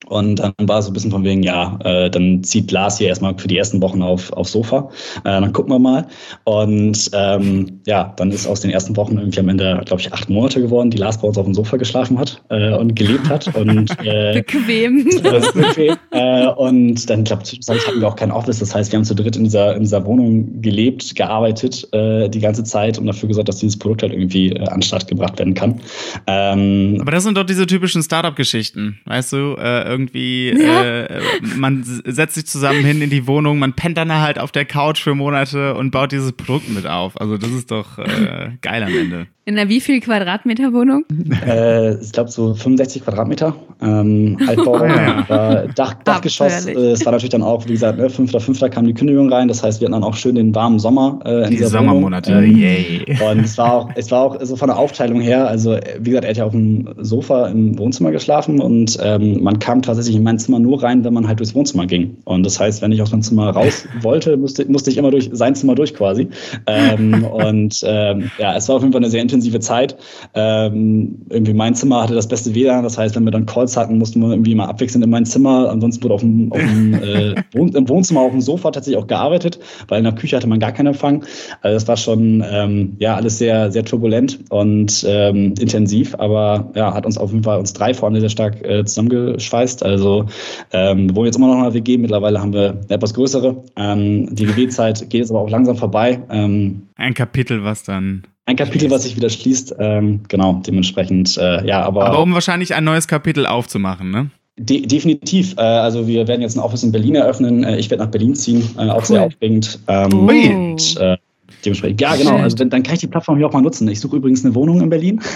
C: und dann war es so ein bisschen von wegen, ja, äh, dann zieht Lars hier erstmal für die ersten Wochen auf, aufs Sofa. Äh, dann gucken wir mal. Und ähm, ja, dann ist aus den ersten Wochen irgendwie am Ende, glaube ich, acht Monate geworden, die Lars bei uns auf dem Sofa geschlafen hat äh, und gelebt hat. Und, *laughs*
D: äh, bequem. *laughs*
C: bequem. äh, und dann, glaube ich, hatten wir auch kein Office. Das heißt, wir haben zu dritt in dieser, in dieser Wohnung gelebt, gearbeitet äh, die ganze Zeit und dafür gesorgt, dass dieses Produkt halt irgendwie äh, an den Start gebracht werden kann.
B: Ähm, Aber das sind doch diese typischen Startup-Geschichten, weißt du? Äh, irgendwie, *laughs* ja. äh, man setzt sich zusammen hin in die Wohnung, man pennt dann halt auf der Couch für Monate und baut dieses Produkt mit auf. Also das ist doch äh, *laughs* geil am Ende.
D: In einer wie viel Quadratmeter Wohnung?
C: Äh, ich glaube so 65 Quadratmeter. Ähm, *laughs* Altbau, ja. Dach, Dachgeschoss. Äh, es war natürlich dann auch, wie gesagt, ne, 5.5. kam die Kündigung rein. Das heißt, wir hatten dann auch schön den warmen Sommer äh, in
B: die
C: dieser
B: Sommermonate,
C: ähm, yay. Und es war auch, es war auch so von der Aufteilung her, also wie gesagt, er hat ja auf dem Sofa im Wohnzimmer geschlafen und ähm, man kam tatsächlich in mein Zimmer nur rein, wenn man halt durchs Wohnzimmer ging. Und das heißt, wenn ich aus meinem Zimmer raus *laughs* wollte, musste, musste ich immer durch sein Zimmer durch quasi. Ähm, und ähm, ja, es war auf jeden Fall eine sehr intensive Zeit. Ähm, irgendwie mein Zimmer hatte das beste WLAN, das heißt, wenn wir dann Calls hatten, mussten wir irgendwie mal abwechselnd in mein Zimmer. Ansonsten wurde auf dem, auf dem äh, *laughs* Wohn im Wohnzimmer auf dem Sofa tatsächlich auch gearbeitet, weil in der Küche hatte man gar keinen Empfang. Also das war schon ähm, ja alles sehr, sehr turbulent und ähm, intensiv, aber ja, hat uns auf jeden Fall uns drei vor allem sehr stark äh, zusammengeschweißt. Also ähm, wir wohnen jetzt immer noch in einer WG, mittlerweile haben wir eine etwas größere. Ähm, die WG-Zeit geht jetzt aber auch langsam vorbei.
B: Ähm, Ein Kapitel, was dann
C: ein Kapitel, was sich wieder schließt. Ähm, genau, dementsprechend, äh, ja, aber.
B: Aber um wahrscheinlich ein neues Kapitel aufzumachen, ne?
C: De definitiv. Äh, also wir werden jetzt ein Office in Berlin eröffnen. Äh, ich werde nach Berlin ziehen, äh, auch cool. sehr aufregend. Ähm, und, äh, dementsprechend, ja, genau. Also dann kann ich die Plattform hier auch mal nutzen. Ich suche übrigens eine Wohnung in Berlin. *laughs*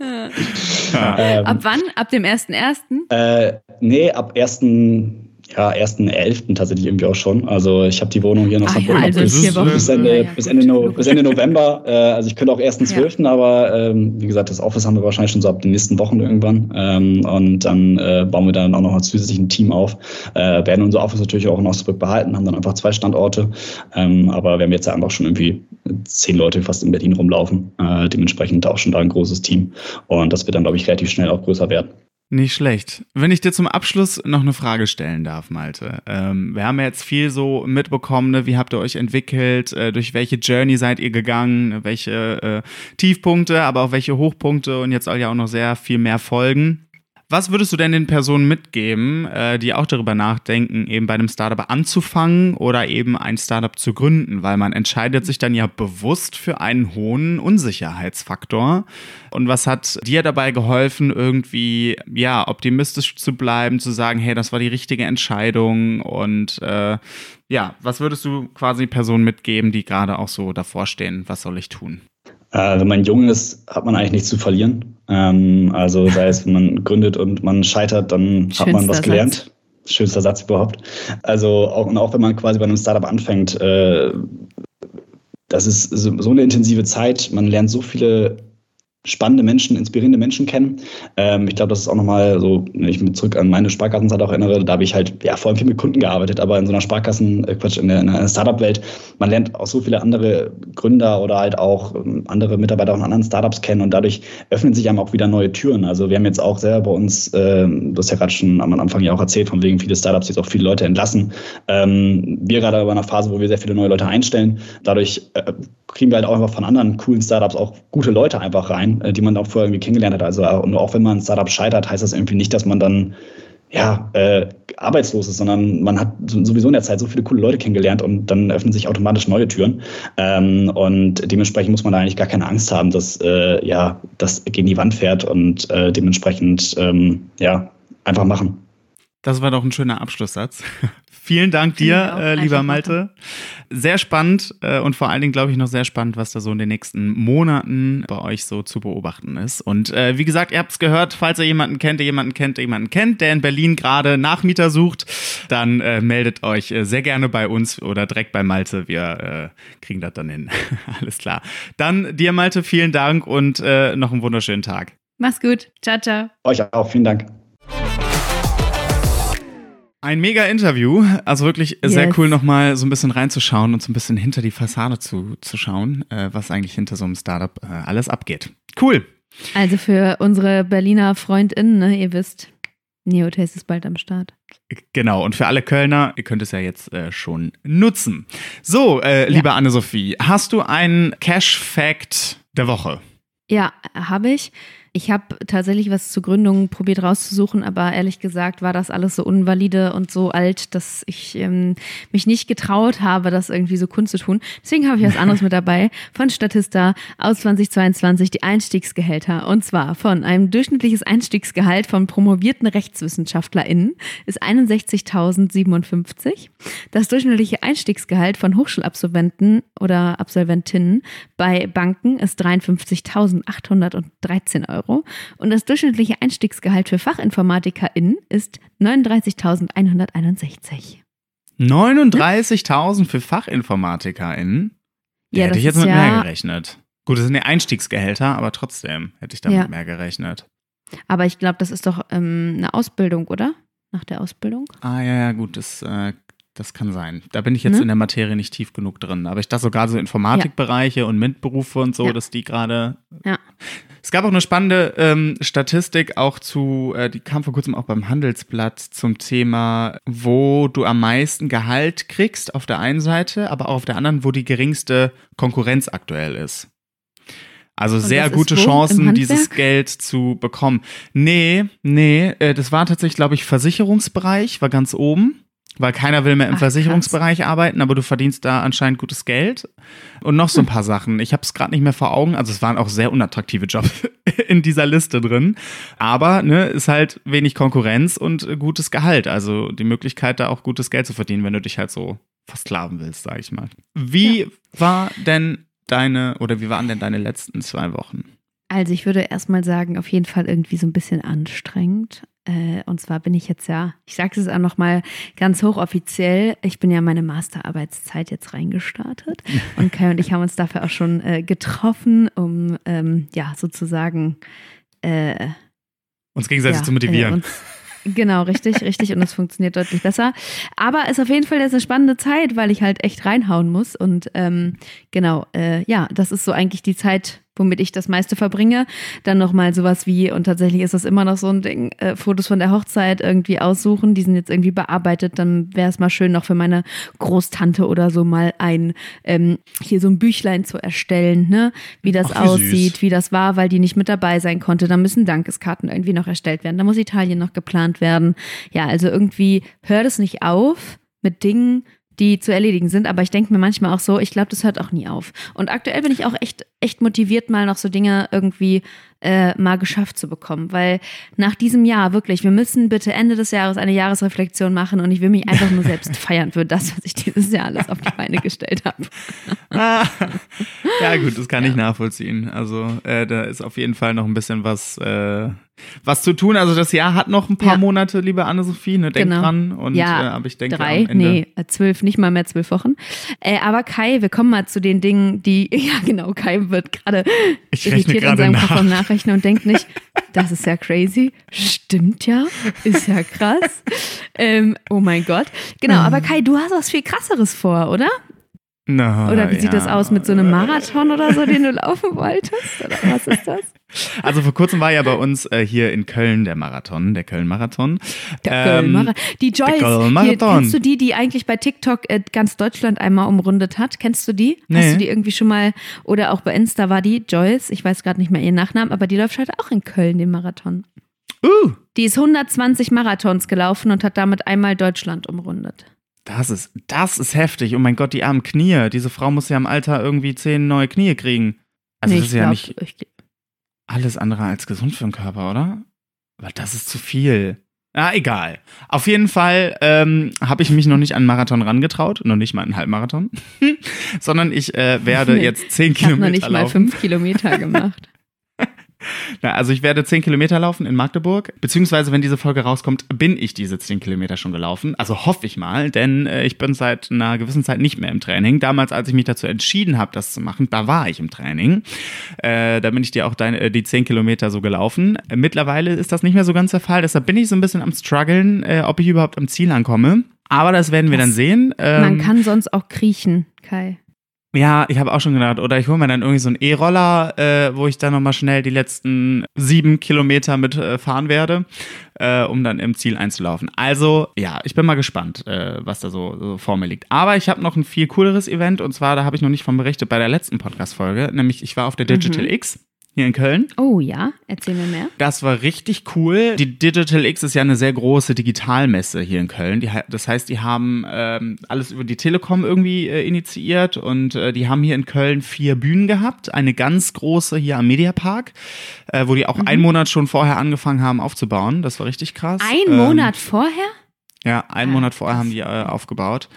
C: *laughs*
D: ähm, ab wann? Ab dem 1.1.?
C: Äh, nee, ab 1 ja, 1.11. tatsächlich irgendwie auch schon. Also ich habe die Wohnung hier noch
D: ja, also bis,
C: bis, Ende, bis, Ende no, bis Ende November. Äh, also ich könnte auch 1.12., ja. aber ähm, wie gesagt, das Office haben wir wahrscheinlich schon so ab den nächsten Wochen irgendwann. Ähm, und dann äh, bauen wir dann auch noch ein zusätzliches Team auf. Äh, werden unser Office natürlich auch in Osnabrück behalten, haben dann einfach zwei Standorte. Ähm, aber wir haben jetzt einfach schon irgendwie zehn Leute fast in Berlin rumlaufen. Äh, dementsprechend auch schon da ein großes Team. Und das wird dann, glaube ich, relativ schnell auch größer werden.
B: Nicht schlecht. Wenn ich dir zum Abschluss noch eine Frage stellen darf, Malte. Ähm, wir haben ja jetzt viel so mitbekommen, ne? wie habt ihr euch entwickelt, äh, durch welche Journey seid ihr gegangen, welche äh, Tiefpunkte, aber auch welche Hochpunkte und jetzt soll ja auch noch sehr viel mehr folgen. Was würdest du denn den Personen mitgeben, äh, die auch darüber nachdenken, eben bei einem Startup anzufangen oder eben ein Startup zu gründen? Weil man entscheidet sich dann ja bewusst für einen hohen Unsicherheitsfaktor. Und was hat dir dabei geholfen, irgendwie ja optimistisch zu bleiben, zu sagen, hey, das war die richtige Entscheidung? Und äh, ja, was würdest du quasi Personen mitgeben, die gerade auch so davor stehen? Was soll ich tun?
C: Äh, wenn man jung ist, hat man eigentlich nichts zu verlieren. Ähm, also sei es, wenn man *laughs* gründet und man scheitert, dann Schönster hat man was gelernt. Satz. Schönster Satz überhaupt. Also auch, und auch wenn man quasi bei einem Startup anfängt, äh, das ist so, so eine intensive Zeit. Man lernt so viele spannende Menschen, inspirierende Menschen kennen. Ähm, ich glaube, das ist auch nochmal so, wenn ich mich zurück an meine Sparkassenzeit auch erinnere, da habe ich halt ja vor allem viel mit Kunden gearbeitet, aber in so einer Sparkassen, äh, Quatsch, in der, in der Startup-Welt, man lernt auch so viele andere Gründer oder halt auch ähm, andere Mitarbeiter von anderen Startups kennen und dadurch öffnen sich einem auch wieder neue Türen. Also wir haben jetzt auch selber bei uns, äh, du hast ja gerade schon am Anfang ja auch erzählt, von wegen viele Startups jetzt auch viele Leute entlassen. Ähm, wir gerade aber in einer Phase, wo wir sehr viele neue Leute einstellen. Dadurch äh, kriegen wir halt auch einfach von anderen coolen Startups auch gute Leute einfach rein rein, äh, die man auch vorher irgendwie kennengelernt hat. Also und auch wenn man ein Startup scheitert, heißt das irgendwie nicht, dass man dann ja, äh, arbeitslos ist, sondern man hat sowieso in der Zeit so viele coole Leute kennengelernt und dann öffnen sich automatisch neue Türen. Ähm, und dementsprechend muss man da eigentlich gar keine Angst haben, dass äh, ja, das gegen die Wand fährt und äh, dementsprechend ähm, ja, einfach machen.
B: Das war doch ein schöner Abschlusssatz. *laughs* Vielen Dank dir, äh, lieber Malte. Sehr spannend äh, und vor allen Dingen, glaube ich, noch sehr spannend, was da so in den nächsten Monaten bei euch so zu beobachten ist. Und äh, wie gesagt, ihr habt es gehört, falls ihr jemanden kennt, der jemanden kennt, der jemanden kennt, der in Berlin gerade Nachmieter sucht, dann äh, meldet euch äh, sehr gerne bei uns oder direkt bei Malte. Wir äh, kriegen das dann hin. *laughs* Alles klar. Dann dir, Malte, vielen Dank und noch einen wunderschönen Tag.
D: Mach's gut. Ciao, ciao.
C: Euch auch. Vielen Dank.
B: Ein mega Interview. Also wirklich sehr
D: Yes.
B: cool, nochmal so ein bisschen reinzuschauen und so ein bisschen hinter die Fassade zu, zu schauen, äh, was eigentlich hinter so einem Startup äh, alles abgeht. Cool.
D: Also für unsere Berliner FreundInnen, ne, ihr wisst, Neotaste ist bald am Start.
B: Genau, und für alle Kölner, ihr könnt es ja jetzt äh, schon nutzen. So, äh, liebe Anne-Sophie, hast du einen Cash-Fact der Woche?
D: Ja, habe ich. Ich habe tatsächlich was zur Gründung probiert rauszusuchen, aber ehrlich gesagt war das alles so unvalide und so alt, dass ich ähm, mich nicht getraut habe, das irgendwie so kundzutun. Deswegen habe ich was anderes mit dabei von Statista aus 2022, die Einstiegsgehälter. Und zwar von einem durchschnittliches Einstiegsgehalt von promovierten RechtswissenschaftlerInnen ist 61.057. Das durchschnittliche Einstiegsgehalt von Hochschulabsolventen oder Absolventinnen bei Banken ist 53.813 Euro. Und das durchschnittliche Einstiegsgehalt für FachinformatikerInnen ist 39.161.
B: 39.000 für FachinformatikerInnen?
D: Ja,
B: hätte ich jetzt mit
D: ja-
B: mehr gerechnet. Gut, das sind ja Einstiegsgehälter, aber trotzdem hätte ich damit
D: Ja.
B: mehr gerechnet.
D: Aber ich glaube, das ist doch ähm, eine Ausbildung, oder? Nach der Ausbildung?
B: Ah, ja, ja, gut, das, äh, das kann sein. Da bin ich jetzt
D: Ne?
B: in der Materie nicht tief genug drin. Aber ich dachte sogar so Informatikbereiche und MINT-Berufe und so,
D: Ja.
B: dass die gerade.
D: Ja.
B: Es gab auch eine spannende ähm, Statistik auch zu, äh, die kam vor kurzem auch beim Handelsblatt zum Thema, wo du am meisten Gehalt kriegst auf der einen Seite, aber auch auf der anderen, wo die geringste Konkurrenz aktuell ist. Also sehr
D: das ist
B: gute Chancen, dieses? Geld zu bekommen. Nee, nee, äh, das war tatsächlich, glaube ich, Versicherungsbereich, war ganz oben, weil keiner will mehr im
D: Ach,
B: Versicherungsbereich arbeiten, aber du verdienst da anscheinend gutes Geld. Und noch so ein paar Sachen. Ich habe es gerade nicht mehr vor Augen, also es waren auch sehr unattraktive Jobs *laughs* in dieser Liste drin. Aber ne, ist halt wenig Konkurrenz und gutes Gehalt. Also die Möglichkeit, da auch gutes Geld zu verdienen, wenn du dich halt so versklaven willst, sage ich mal. Wie war denn deine oder wie waren denn deine letzten zwei Wochen?
D: Also ich würde erstmal sagen, auf jeden Fall irgendwie so ein bisschen anstrengend. Äh, Und zwar bin ich jetzt ja, ich sage es auch nochmal ganz hochoffiziell, ich bin ja meine Masterarbeitszeit jetzt reingestartet. *laughs* Und Kai und ich haben uns dafür auch schon äh, getroffen, um ähm, ja sozusagen äh,
B: Uns gegenseitig
D: ja,
B: zu motivieren.
D: Äh, uns, genau, richtig, richtig. Und es funktioniert deutlich besser. Aber es ist auf jeden Fall jetzt eine spannende Zeit, weil ich halt echt reinhauen muss. Und ähm, genau, äh, ja, das ist so eigentlich die Zeit, womit ich das meiste verbringe. Dann nochmal sowas wie, und tatsächlich ist das immer noch so ein Ding, äh, Fotos von der Hochzeit irgendwie aussuchen, die sind jetzt irgendwie bearbeitet, dann wäre es mal schön, noch für meine Großtante oder so mal ein, ähm, hier so ein Büchlein zu erstellen, ne, wie das
B: Ach, wie süß.
D: aussieht, wie das war, weil die nicht mit dabei sein konnte. Da müssen Dankeskarten irgendwie noch erstellt werden. Da muss Italien noch geplant werden. Ja, also irgendwie hört es nicht auf mit Dingen, die zu erledigen sind. Aber ich denke mir manchmal auch so, ich glaube, das hört auch nie auf. Und aktuell bin ich auch echt, echt motiviert, mal noch so Dinge irgendwie äh, mal geschafft zu bekommen. Weil nach diesem Jahr wirklich, wir müssen bitte Ende des Jahres eine Jahresreflexion machen und ich will mich einfach nur selbst *laughs* feiern für das, was ich dieses Jahr alles auf die Beine gestellt habe.
B: Ah, ja, gut, das kann ich nachvollziehen. Also, äh, da ist auf jeden Fall noch ein bisschen was, äh, was zu tun. Also, das Jahr hat noch ein paar
D: Ja.
B: Monate, liebe Anne-Sophie, ne? Denk
D: Genau.
B: dran. Und,
D: Ja,
B: äh, aber ich denke,
D: Drei,
B: am Ende.
D: nee, äh, zwölf, nicht mal mehr zwölf Wochen. Äh, aber Kai, wir kommen mal zu den Dingen, die, *laughs* ja genau, Kai wird gerade irritiert in seinem
B: nach.
D: Kopf am Nachrechnen und denkt nicht, das ist ja crazy. Stimmt ja, ist ja krass. ähm, oh mein Gott. Genau, aber Kai, du hast was viel krasseres vor, oder?
B: Na,
D: Oder wie sieht
B: ja.
D: das aus mit so einem Marathon oder so, den du laufen wolltest? Oder was ist das?
B: Also, vor kurzem war ja bei uns äh, hier in Köln der Marathon, der Köln-Marathon.
D: Der
B: Ähm,
D: Köln-Marathon. Die Joyce, hier,
B: Köln-Marathon.
D: kennst du die, die eigentlich bei TikTok äh, ganz Deutschland einmal umrundet hat? Kennst du die?
B: Nee.
D: Hast du die irgendwie schon mal, oder auch bei Insta war die Joyce, ich weiß gerade nicht mehr ihren Nachnamen, aber die läuft halt auch in Köln, den Marathon.
B: Uh,
D: Die ist 120 Marathons gelaufen und hat damit einmal Deutschland umrundet.
B: das ist, das ist heftig. Oh mein Gott, die armen Knie. Diese Frau muss ja im Alter irgendwie zehn neue Knie kriegen. Also,
D: Nee,
B: das
D: ich
B: ist ja
D: glaub,
B: nicht
D: ich,
B: alles andere als gesund für den Körper, oder? Weil das ist zu viel. Ah, egal. Auf jeden Fall ähm, habe ich mich noch nicht an einen Marathon rangetraut, noch nicht mal einen Halbmarathon, *laughs* sondern ich äh, werde *laughs*
D: Nee,
B: jetzt zehn
D: ich habe
B: Kilometer
D: noch nicht mal
B: laufen.
D: fünf Kilometer gemacht.
B: Na, also ich werde 10 Kilometer laufen in Magdeburg, beziehungsweise wenn diese Folge rauskommt, bin ich diese 10 Kilometer schon gelaufen. Also hoffe ich mal, denn äh, ich bin seit einer gewissen Zeit nicht mehr im Training. Damals, als ich mich dazu entschieden habe, das zu machen, da war ich im Training. Äh, da bin ich dir auch deine, äh, die 10 Kilometer so gelaufen. Äh, mittlerweile ist das nicht mehr so ganz der Fall, deshalb bin ich so ein bisschen am struggeln, äh, ob ich überhaupt am Ziel ankomme. Aber das werden wir
D: Das-
B: dann sehen. Ähm,
D: Man kann sonst auch kriechen, Kai.
B: Ja, ich habe auch schon gedacht, oder ich hole mir dann irgendwie so einen E-Roller, äh, wo ich dann nochmal schnell die letzten sieben Kilometer mit äh, fahren werde, äh, um dann im Ziel einzulaufen. Also, ja, ich bin mal gespannt, äh, was da so, so vor mir liegt. Aber ich habe noch ein viel cooleres Event und zwar, da habe ich noch nicht von berichtet bei der letzten Podcast-Folge, nämlich ich war auf der Digital X hier in Köln.
D: Oh ja, erzähl mir mehr.
B: Das war richtig cool. Die Digital X ist ja eine sehr große Digitalmesse hier in Köln. Die, das heißt, die haben ähm, alles über die Telekom irgendwie äh, initiiert und äh, die haben hier in Köln vier Bühnen gehabt. Eine ganz große hier am Mediapark, äh, wo die auch einen Monat schon vorher angefangen haben aufzubauen. Das war richtig krass.
D: Ein
B: Ähm,
D: Monat vorher?
B: ja, einen
D: Ah,
B: Monat vorher haben die äh, aufgebaut.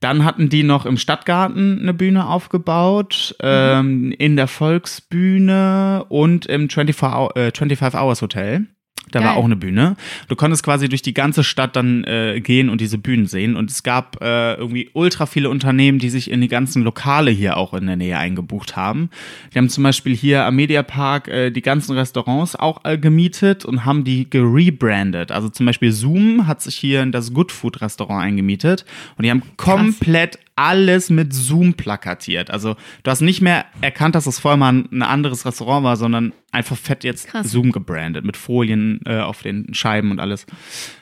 B: Dann hatten die noch im Stadtgarten eine Bühne aufgebaut, ähm, in der Volksbühne und im 25, Hou- äh, 25 Hours Hotel. Da war
D: Geil.
B: auch eine Bühne. Du konntest quasi durch die ganze Stadt dann äh, gehen und diese Bühnen sehen. Und es gab äh, irgendwie ultra viele Unternehmen, die sich in die ganzen Lokale hier auch in der Nähe eingebucht haben. Die haben zum Beispiel hier am Mediapark äh, die ganzen Restaurants auch äh, gemietet und haben die gerebrandet. Also zum Beispiel Zoom hat sich hier in das Good Food Restaurant eingemietet und die haben komplett alles mit Zoom plakatiert. Also du hast nicht mehr erkannt, dass es vorher mal ein, ein anderes Restaurant war, sondern einfach fett jetzt
D: Krass.
B: Zoom gebrandet mit Folien äh, auf den Scheiben und alles.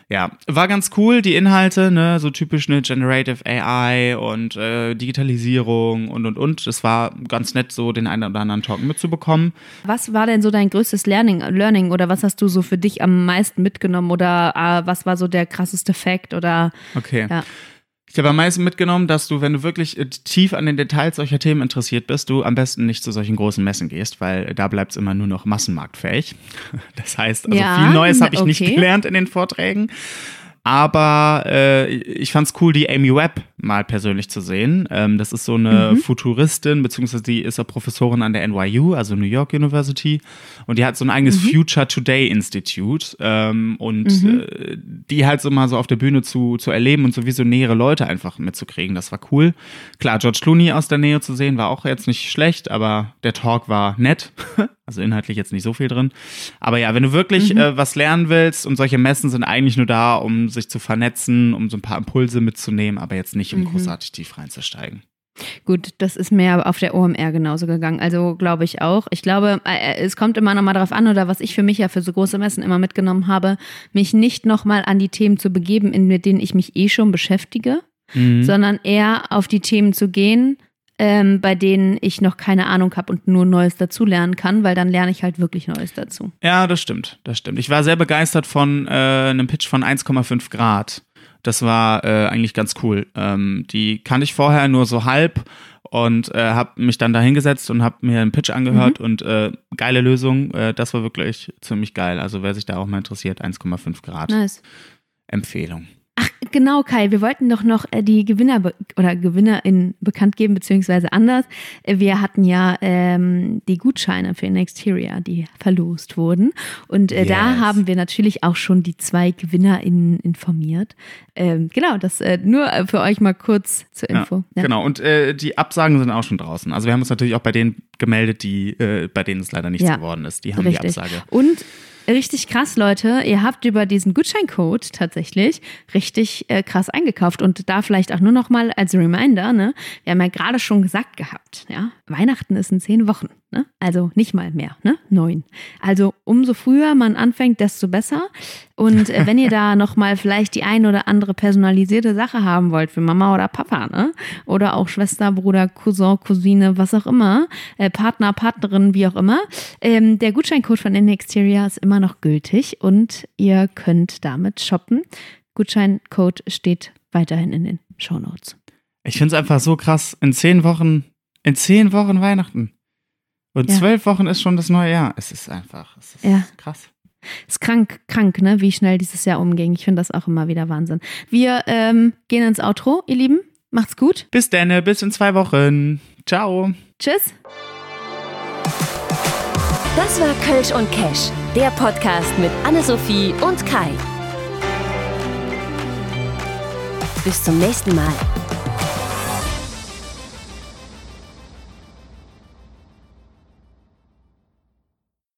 B: Ja, war ganz cool, die Inhalte, ne, so typisch eine Generative AI und äh, Digitalisierung und und und. Es war ganz nett, so den einen oder anderen Talk mitzubekommen.
D: Was war denn so dein größtes Learning, Learning oder was hast du so für dich am meisten mitgenommen oder äh, was war so der krasseste Fact oder
B: Okay.
D: ja.
B: Ich habe am meisten mitgenommen, dass du, wenn du wirklich äh, tief an den Details solcher Themen interessiert bist, du am besten nicht zu solchen großen Messen gehst, weil da bleibt es immer nur noch massenmarktfähig. *laughs* Das heißt, also
D: Ja,
B: viel Neues habe ich nicht
D: okay.
B: gelernt in den Vorträgen. Aber äh, ich fand's cool, die Amy Webb mal persönlich zu sehen. Ähm, das ist so eine Futuristin, beziehungsweise die ist ja Professorin an der NYU, also New York University. Und die hat so ein eigenes Future Today Institute. Ähm, und äh, die halt so mal so auf der Bühne zu, zu erleben und so visionäre Leute einfach mitzukriegen, das war cool. Klar, George Clooney aus der Nähe zu sehen, war auch jetzt nicht schlecht, aber der Talk war nett. *laughs* Also inhaltlich jetzt nicht so viel drin. Aber ja, wenn du wirklich äh, was lernen willst und solche Messen sind eigentlich nur da, um sich zu vernetzen, um so ein paar Impulse mitzunehmen, aber jetzt nicht, um großartig tief reinzusteigen.
D: Gut, das ist mir auf der OMR genauso gegangen. Also glaube ich auch. Ich glaube, äh, es kommt immer noch mal darauf an, oder was ich für mich ja für so große Messen immer mitgenommen habe, mich nicht noch mal an die Themen zu begeben, mit denen ich mich eh schon beschäftige,
B: Mhm.
D: sondern eher auf die Themen zu gehen, ähm, bei denen ich noch keine Ahnung habe und nur Neues dazulernen kann, weil dann lerne ich halt wirklich Neues dazu.
B: Ja, das stimmt, das stimmt. Ich war sehr begeistert von äh, einem Pitch von 1,5 Grad. Das war äh, eigentlich ganz cool. Ähm, die kannte ich vorher nur so halb und äh, habe mich dann da hingesetzt und habe mir einen Pitch angehört und äh, geile Lösung. Äh, das war wirklich ziemlich geil. Also wer sich da auch mal interessiert, 1,5 Grad
D: Nice.
B: Empfehlung.
D: Genau, Kai, wir wollten doch noch äh, die Gewinner oder GewinnerInnen bekannt geben, beziehungsweise anders. Äh, Wir hatten ja ähm, die Gutscheine für Nexteria, die verlost wurden. Und äh, da
B: Yes.
D: haben wir natürlich auch schon die zwei GewinnerInnen informiert. Ähm, genau, das äh, nur äh, für euch mal kurz zur Info.
B: Ja, Genau, und äh, die Absagen sind auch schon draußen. Also wir haben uns natürlich auch bei denen gemeldet, die, bei denen es leider nichts
D: Ja,
B: geworden ist. Die haben
D: Richtig.
B: die Absage.
D: Und richtig krass, Leute, ihr habt über diesen Gutscheincode tatsächlich richtig äh, krass eingekauft. Und da vielleicht auch nur noch mal als Reminder, ne? Wir haben ja gerade schon gesagt gehabt, ja, Weihnachten ist in zehn Wochen, ne? Also nicht mal mehr, ne? Neun. Also umso früher man anfängt, desto besser. Und äh, wenn ihr da *laughs* noch mal vielleicht die ein oder andere personalisierte Sache haben wollt für Mama oder Papa, ne? Oder auch Schwester, Bruder, Cousin, Cousine, was auch immer, äh, Partner, Partnerin, wie auch immer, ähm, der Gutscheincode von Inexteria ist immer noch gültig und ihr könnt damit shoppen. Gutscheincode steht weiterhin in den Shownotes.
B: Ich finde es einfach so krass. In zehn Wochen, in zehn Wochen Weihnachten. Und
D: Ja.
B: zwölf Wochen ist schon das neue Jahr. Es ist einfach, es ist
D: Ja.
B: krass.
D: Ist krank, krank, ne? Wie schnell dieses Jahr umging. Ich finde das auch immer wieder Wahnsinn. Wir ähm, gehen ins Outro, ihr Lieben. Macht's gut.
B: Bis dann, bis in zwei Wochen. Ciao.
D: Tschüss.
A: Das war Kölsch und Cash, der Podcast mit Anne-Sophie und Kai. Bis zum nächsten Mal.